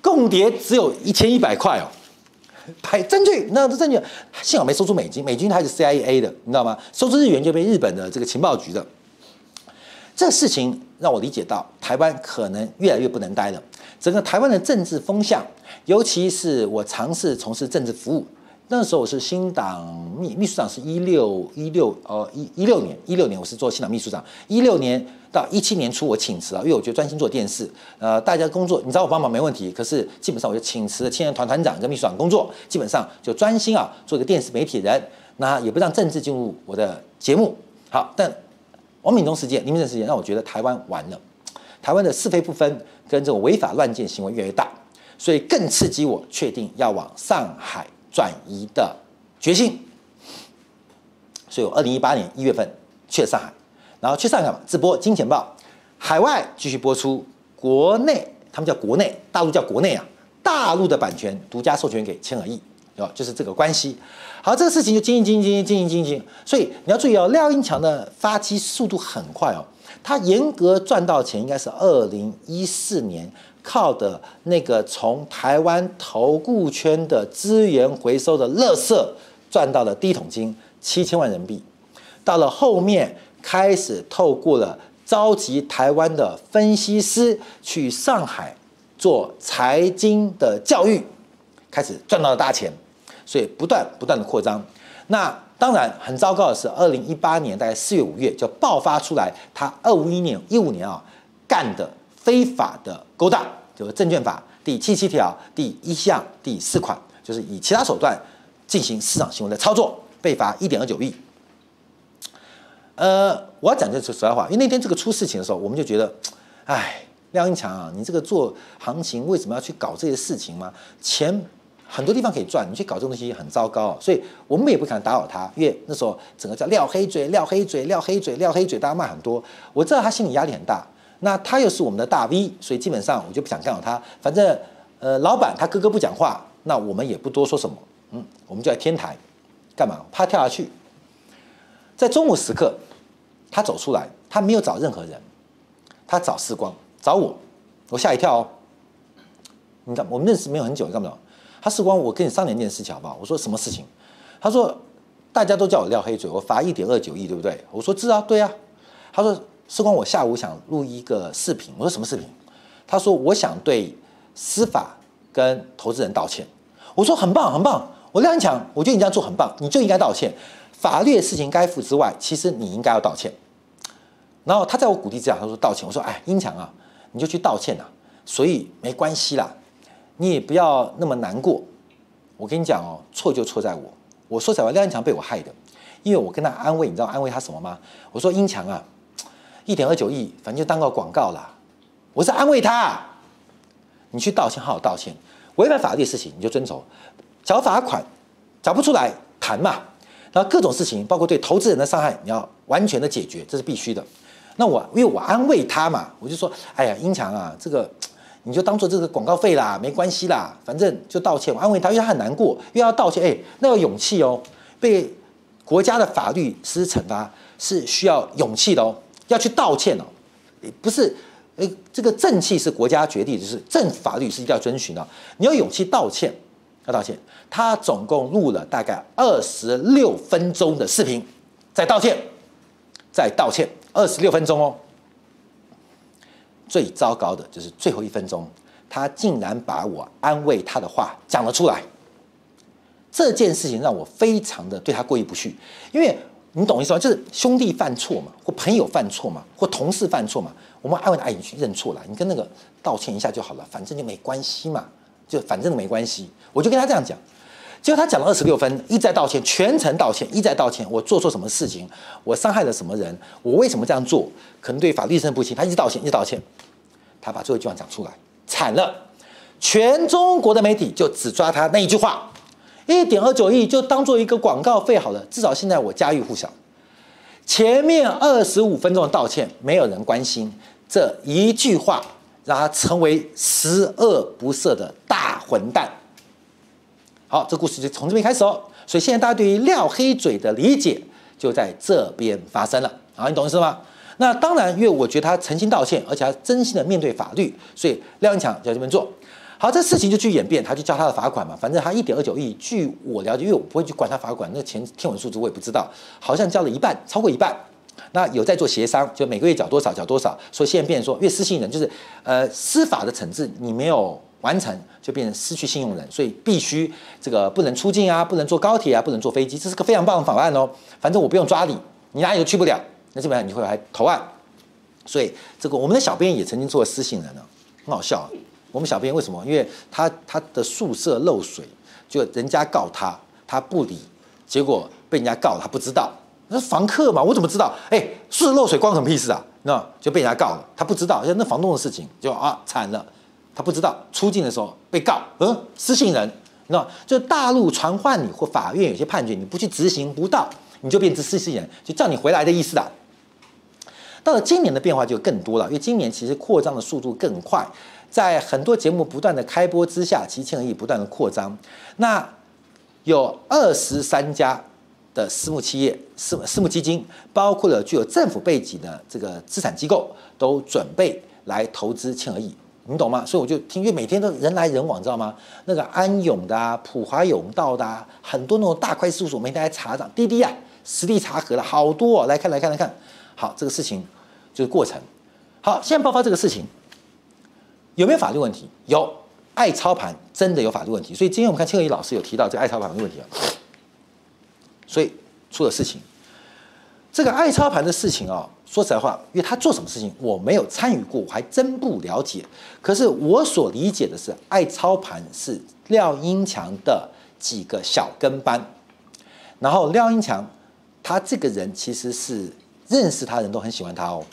共谍只有一千一百块哦，拍证据，那这证据幸好没搜出美金，美金还是 CIA 的，你知道吗？搜出日元就被日本的这个情报局的。这事情让我理解到，台湾可能越来越不能待了。整个台湾的政治风向，尤其是我尝试从事政治服务。那时候我是新党秘秘书长，是一六一六呃一一六年一六年我是做新党秘书长，一六年到一七年初我请辞了，因为我觉得专心做电视，呃大家工作你找我帮忙没问题，可是基本上我就请辞了青年团团长跟秘书长工作，基本上就专心啊做一个电视媒体人，那也不让政治进入我的节目。好，但王敏忠事件、林明正事件让我觉得台湾完了，台湾的是非不分跟这种违法乱建行为越来越大，所以更刺激我确定要往上海。转移的决心，所以我二零一八年一月份去了上海，然后去上海嘛，直播金钱报，海外继续播出，国内他们叫国内，大陆叫国内啊，大陆的版权独家授权给千和亿，哦，就是这个关系。好，这个事情就经营经营经营经营经营，所以你要注意哦，廖英强的发迹速度很快哦，他严格赚到钱应该是二零一四年。靠的那个从台湾投顾圈的资源回收的垃圾赚到了第一桶金七千万人民币，到了后面开始透过了召集台湾的分析师去上海做财经的教育，开始赚到了大钱，所以不断不断的扩张。那当然很糟糕的是，二零一八年大概四月五月就爆发出来，他二五一年一五年啊干的。非法的勾当，就是证券法第七七条第一项第四款，就是以其他手段进行市场行为的操作，被罚一点二九亿。呃，我要讲这是实在话，因为那天这个出事情的时候，我们就觉得，哎，廖英强啊，你这个做行情为什么要去搞这些事情吗？钱很多地方可以赚，你去搞这种东西很糟糕，所以我们也不敢打扰他，因为那时候整个叫廖黑嘴、廖黑嘴、廖黑嘴、廖黑嘴，大家骂很多，我知道他心理压力很大。那他又是我们的大 V，所以基本上我就不想干扰他。反正，呃，老板他哥哥不讲话，那我们也不多说什么。嗯，我们就在天台，干嘛？怕跳下去。在中午时刻，他走出来，他没有找任何人，他找世光，找我，我吓一跳哦。你看，我们认识没有很久，你干嘛？他世光，我跟你商量一件事情好不好？我说什么事情？他说大家都叫我撂黑嘴，我罚一点二九亿，对不对？我说是啊，对啊。他说。世光，我下午想录一个视频。我说什么视频？他说我想对司法跟投资人道歉。我说很棒，很棒。我廖英强，我觉得你这样做很棒，你就应该道歉。法律的事情该负之外，其实你应该要道歉。然后他在我鼓励之下，他说道歉。我说，哎，英强啊，你就去道歉呐，所以没关系啦，你也不要那么难过。我跟你讲哦，错就错在我。我说实话，廖英强被我害的，因为我跟他安慰，你知道安慰他什么吗？我说英强啊，一点二九亿，反正就当个广告啦。我是安慰他，你去道歉，好好道歉。违反法律的事情你就遵守，缴罚款，缴不出来谈嘛。然后各种事情，包括对投资人的伤害，你要完全的解决，这是必须的。那我因为我安慰他嘛，我就说，哎呀，英强啊，这个你就当做这个广告费啦，没关系啦，反正就道歉。我安慰他，因为他很难过，又要道歉，哎，那有勇气哦。被国家的法律施惩罚是需要勇气的哦，要去道歉哦，不是，呃，这个正气是国家决定，就是正法律是一定要遵循的。你有勇气道歉。要道歉，他总共录了大概二十六分钟的视频，在道歉，在道歉，二十六分钟哦。最糟糕的就是最后一分钟，他竟然把我安慰他的话讲了出来。这件事情让我非常的对他过意不去，因为你懂意思吗？就是兄弟犯错嘛，或朋友犯错嘛，或同事犯错嘛，我们安慰他，哎，你去认错了，你跟那个道歉一下就好了，反正就没关系嘛。就反正没关系，我就跟他这样讲。结果他讲了二十六分，一再道歉，全程道歉，一再道歉。我做错什么事情？我伤害了什么人？我为什么这样做？可能对法律深不清。他一直道歉，一直道歉。他把最后一句话讲出来，惨了！全中国的媒体就只抓他那一句话，一点二九亿就当做一个广告费好了。至少现在我家喻户晓。前面二十五分钟的道歉，没有人关心这一句话。让他成为十恶不赦的大混蛋。好，这故事就从这边开始哦。所以现在大家对于廖黑嘴的理解就在这边发生了。啊，你懂意思吗？那当然，因为我觉得他诚心道歉，而且他真心的面对法律，所以廖英强就这边做。好，这事情就去演变，他就交他的罚款嘛。反正他一点二九亿，据我了解，因为我不会去管他罚款，那钱天文数字我也不知道，好像交了一半，超过一半。那有在做协商，就每个月缴多少缴多少，所以现在变成说，因为失信人就是呃司法的惩治你没有完成，就变成失去信用人，所以必须这个不能出境啊，不能坐高铁啊，不能坐飞机，这是个非常棒的法案哦。反正我不用抓你，你哪里都去不了，那基本上你会来投案。所以这个我们的小编也曾经做过失信人呢，很好笑。我们小编为什么？因为他他的宿舍漏水，就人家告他，他不理，结果被人家告他不知道。那房客嘛，我怎么知道？哎，是漏水关我什么屁事啊？那就被人家告了，他不知道，像那房东的事情就啊惨了，他不知道出境的时候被告，嗯，失信人，那，就大陆传唤你或法院有些判决你不去执行不到，你就变成失信人，就叫你回来的意思啊。到了今年的变化就更多了，因为今年其实扩张的速度更快，在很多节目不断的开播之下，其实千和亿不断的扩张，那有二十三家。的私募企业、私私募基金，包括了具有政府背景的这个资产机构，都准备来投资千和亿，你懂吗？所以我就听，因为每天都人来人往，知道吗？那个安永的、啊、普华永道的、啊，很多那种大会计事务所，每天来查账，滴滴啊，实地查核了好多、哦，来看来看来看，好，这个事情就是过程。好，现在爆发这个事情，有没有法律问题？有，爱操盘真的有法律问题。所以今天我们看千和亿老师有提到这个爱操盘的问题啊。所以出了事情，这个爱操盘的事情啊，说实在话，因为他做什么事情我没有参与过，我还真不了解。可是我所理解的是，爱操盘是廖英强的几个小跟班，然后廖英强他这个人其实是认识他人都很喜欢他哦，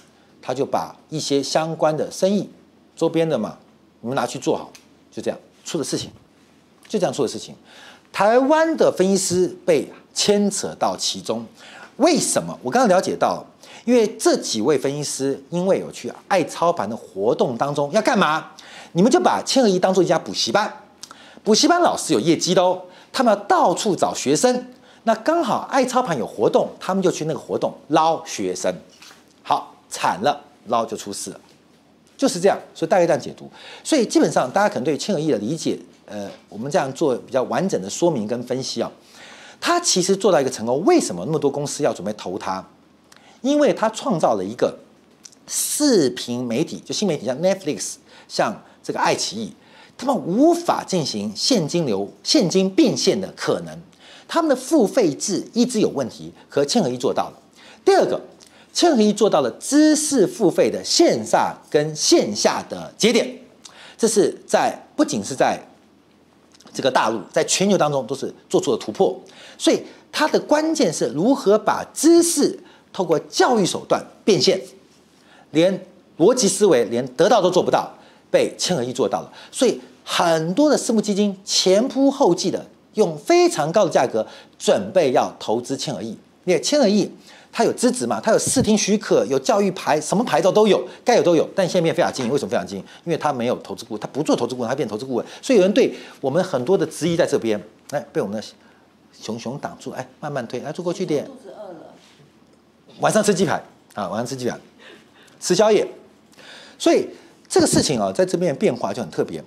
他就把一些相关的生意周边的嘛，你们拿去做好，就这样出了事情，就这样出了事情。台湾的分析师被牵扯到其中，为什么？我刚刚了解到，因为这几位分析师因为有去爱操盘的活动当中要干嘛？你们就把千和一当做一家补习班，补习班老师有业绩的哦，他们要到处找学生，那刚好爱操盘有活动，他们就去那个活动捞学生，好惨了，捞就出事了，就是这样，所以大概这样解读，所以基本上大家可能对千和亿的理解，呃，我们这样做比较完整的说明跟分析啊。他其实做到一个成功，为什么那么多公司要准备投他？因为他创造了一个视频媒体，就新媒体，像 Netflix，像这个爱奇艺，他们无法进行现金流、现金变现的可能，他们的付费制一直有问题，可千和亿做到了。第二个，千和亿做到了知识付费的线上跟线下的节点，这是在不仅是在这个大陆，在全球当中都是做出了突破。所以它的关键是如何把知识透过教育手段变现，连逻辑思维连得到都做不到，被千和亿做到了。所以很多的私募基金前仆后继的用非常高的价格准备要投资千和亿，那千和亿。他有资质嘛？他有视听许可，有教育牌，什么牌照都有，该有都有。但现在变非法经营，为什么非法经营？因为他没有投资顾问，他不做投资顾问，他变投资顾问。所以有人对我们很多的质疑在这边，哎，被我们的熊熊挡住，哎，慢慢推，来坐过去点。肚子饿了。晚上吃鸡排啊，晚上吃鸡排，吃宵夜。所以这个事情啊，在这边变化就很特别。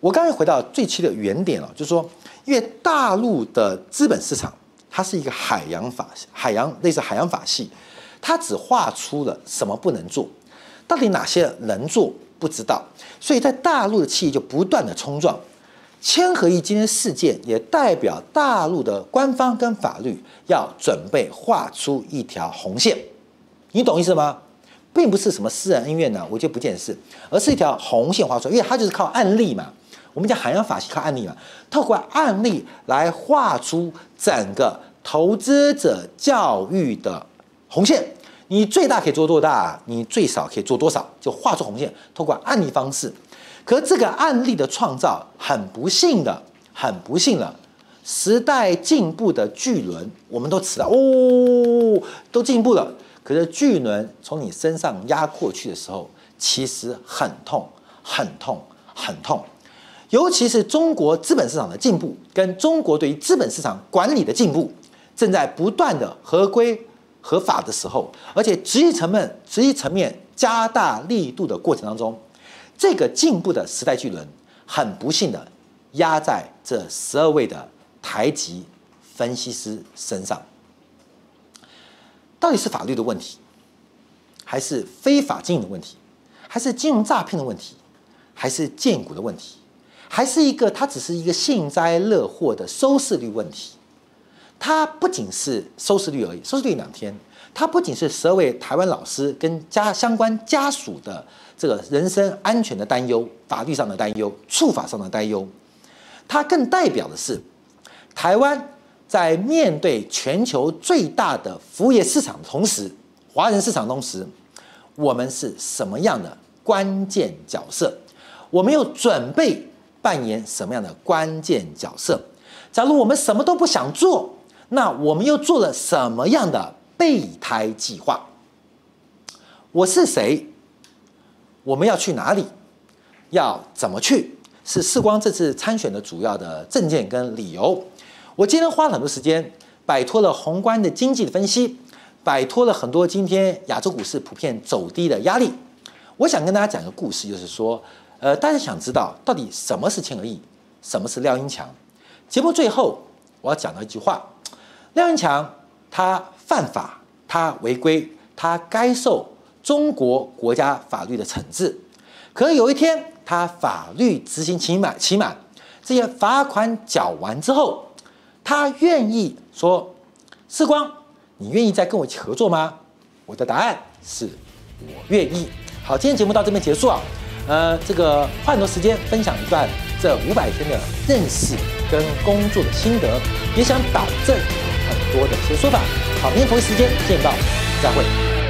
我刚才回到最期的原点了，就是说，因为大陆的资本市场。它是一个海洋法，海洋类似海洋法系，它只画出了什么不能做，到底哪些能做不知道，所以在大陆的企业就不断的冲撞。千和亿今天事件也代表大陆的官方跟法律要准备画出一条红线，你懂意思吗？并不是什么私人恩怨呢，我就不见事，而是一条红线画出来，因为它就是靠案例嘛。我们讲海洋法系靠案例嘛，透过案例来画出整个投资者教育的红线。你最大可以做多大？你最少可以做多少？就画出红线，透过案例方式。可这个案例的创造很不幸的，很不幸的，时代进步的巨轮，我们都知道哦，都进步了。可是巨轮从你身上压过去的时候，其实很痛，很痛，很痛。尤其是中国资本市场的进步，跟中国对于资本市场管理的进步，正在不断的合规合法的时候，而且执行层面、执行层面加大力度的过程当中，这个进步的时代巨轮，很不幸的压在这十二位的台籍分析师身上。到底是法律的问题，还是非法经营的问题，还是金融诈骗的问题，还是荐股的问题？还是一个，它只是一个幸灾乐祸的收视率问题。它不仅是收视率而已，收视率两天。它不仅是十二位台湾老师跟家相关家属的这个人身安全的担忧、法律上的担忧、处罚上的担忧。它更代表的是台湾在面对全球最大的服务业市场的同时，华人市场同时，我们是什么样的关键角色？我们又准备。扮演什么样的关键角色？假如我们什么都不想做，那我们又做了什么样的备胎计划？我是谁？我们要去哪里？要怎么去？是世光这次参选的主要的政见跟理由。我今天花了很多时间，摆脱了宏观的经济的分析，摆脱了很多今天亚洲股市普遍走低的压力。我想跟大家讲一个故事，就是说。呃，大家想知道到底什么是千和亿，什么是廖英强？节目最后我要讲到一句话：廖英强他犯法，他违规，他该受中国国家法律的惩治。可是有一天他法律执行期满期满，这些罚款缴完之后，他愿意说：“世光，你愿意再跟我一起合作吗？”我的答案是我愿意。好，今天节目到这边结束啊。呃，这个花很多时间分享一段这五百天的认识跟工作的心得，也想保证很多的一些说法。好，明天同一时间见到，再会。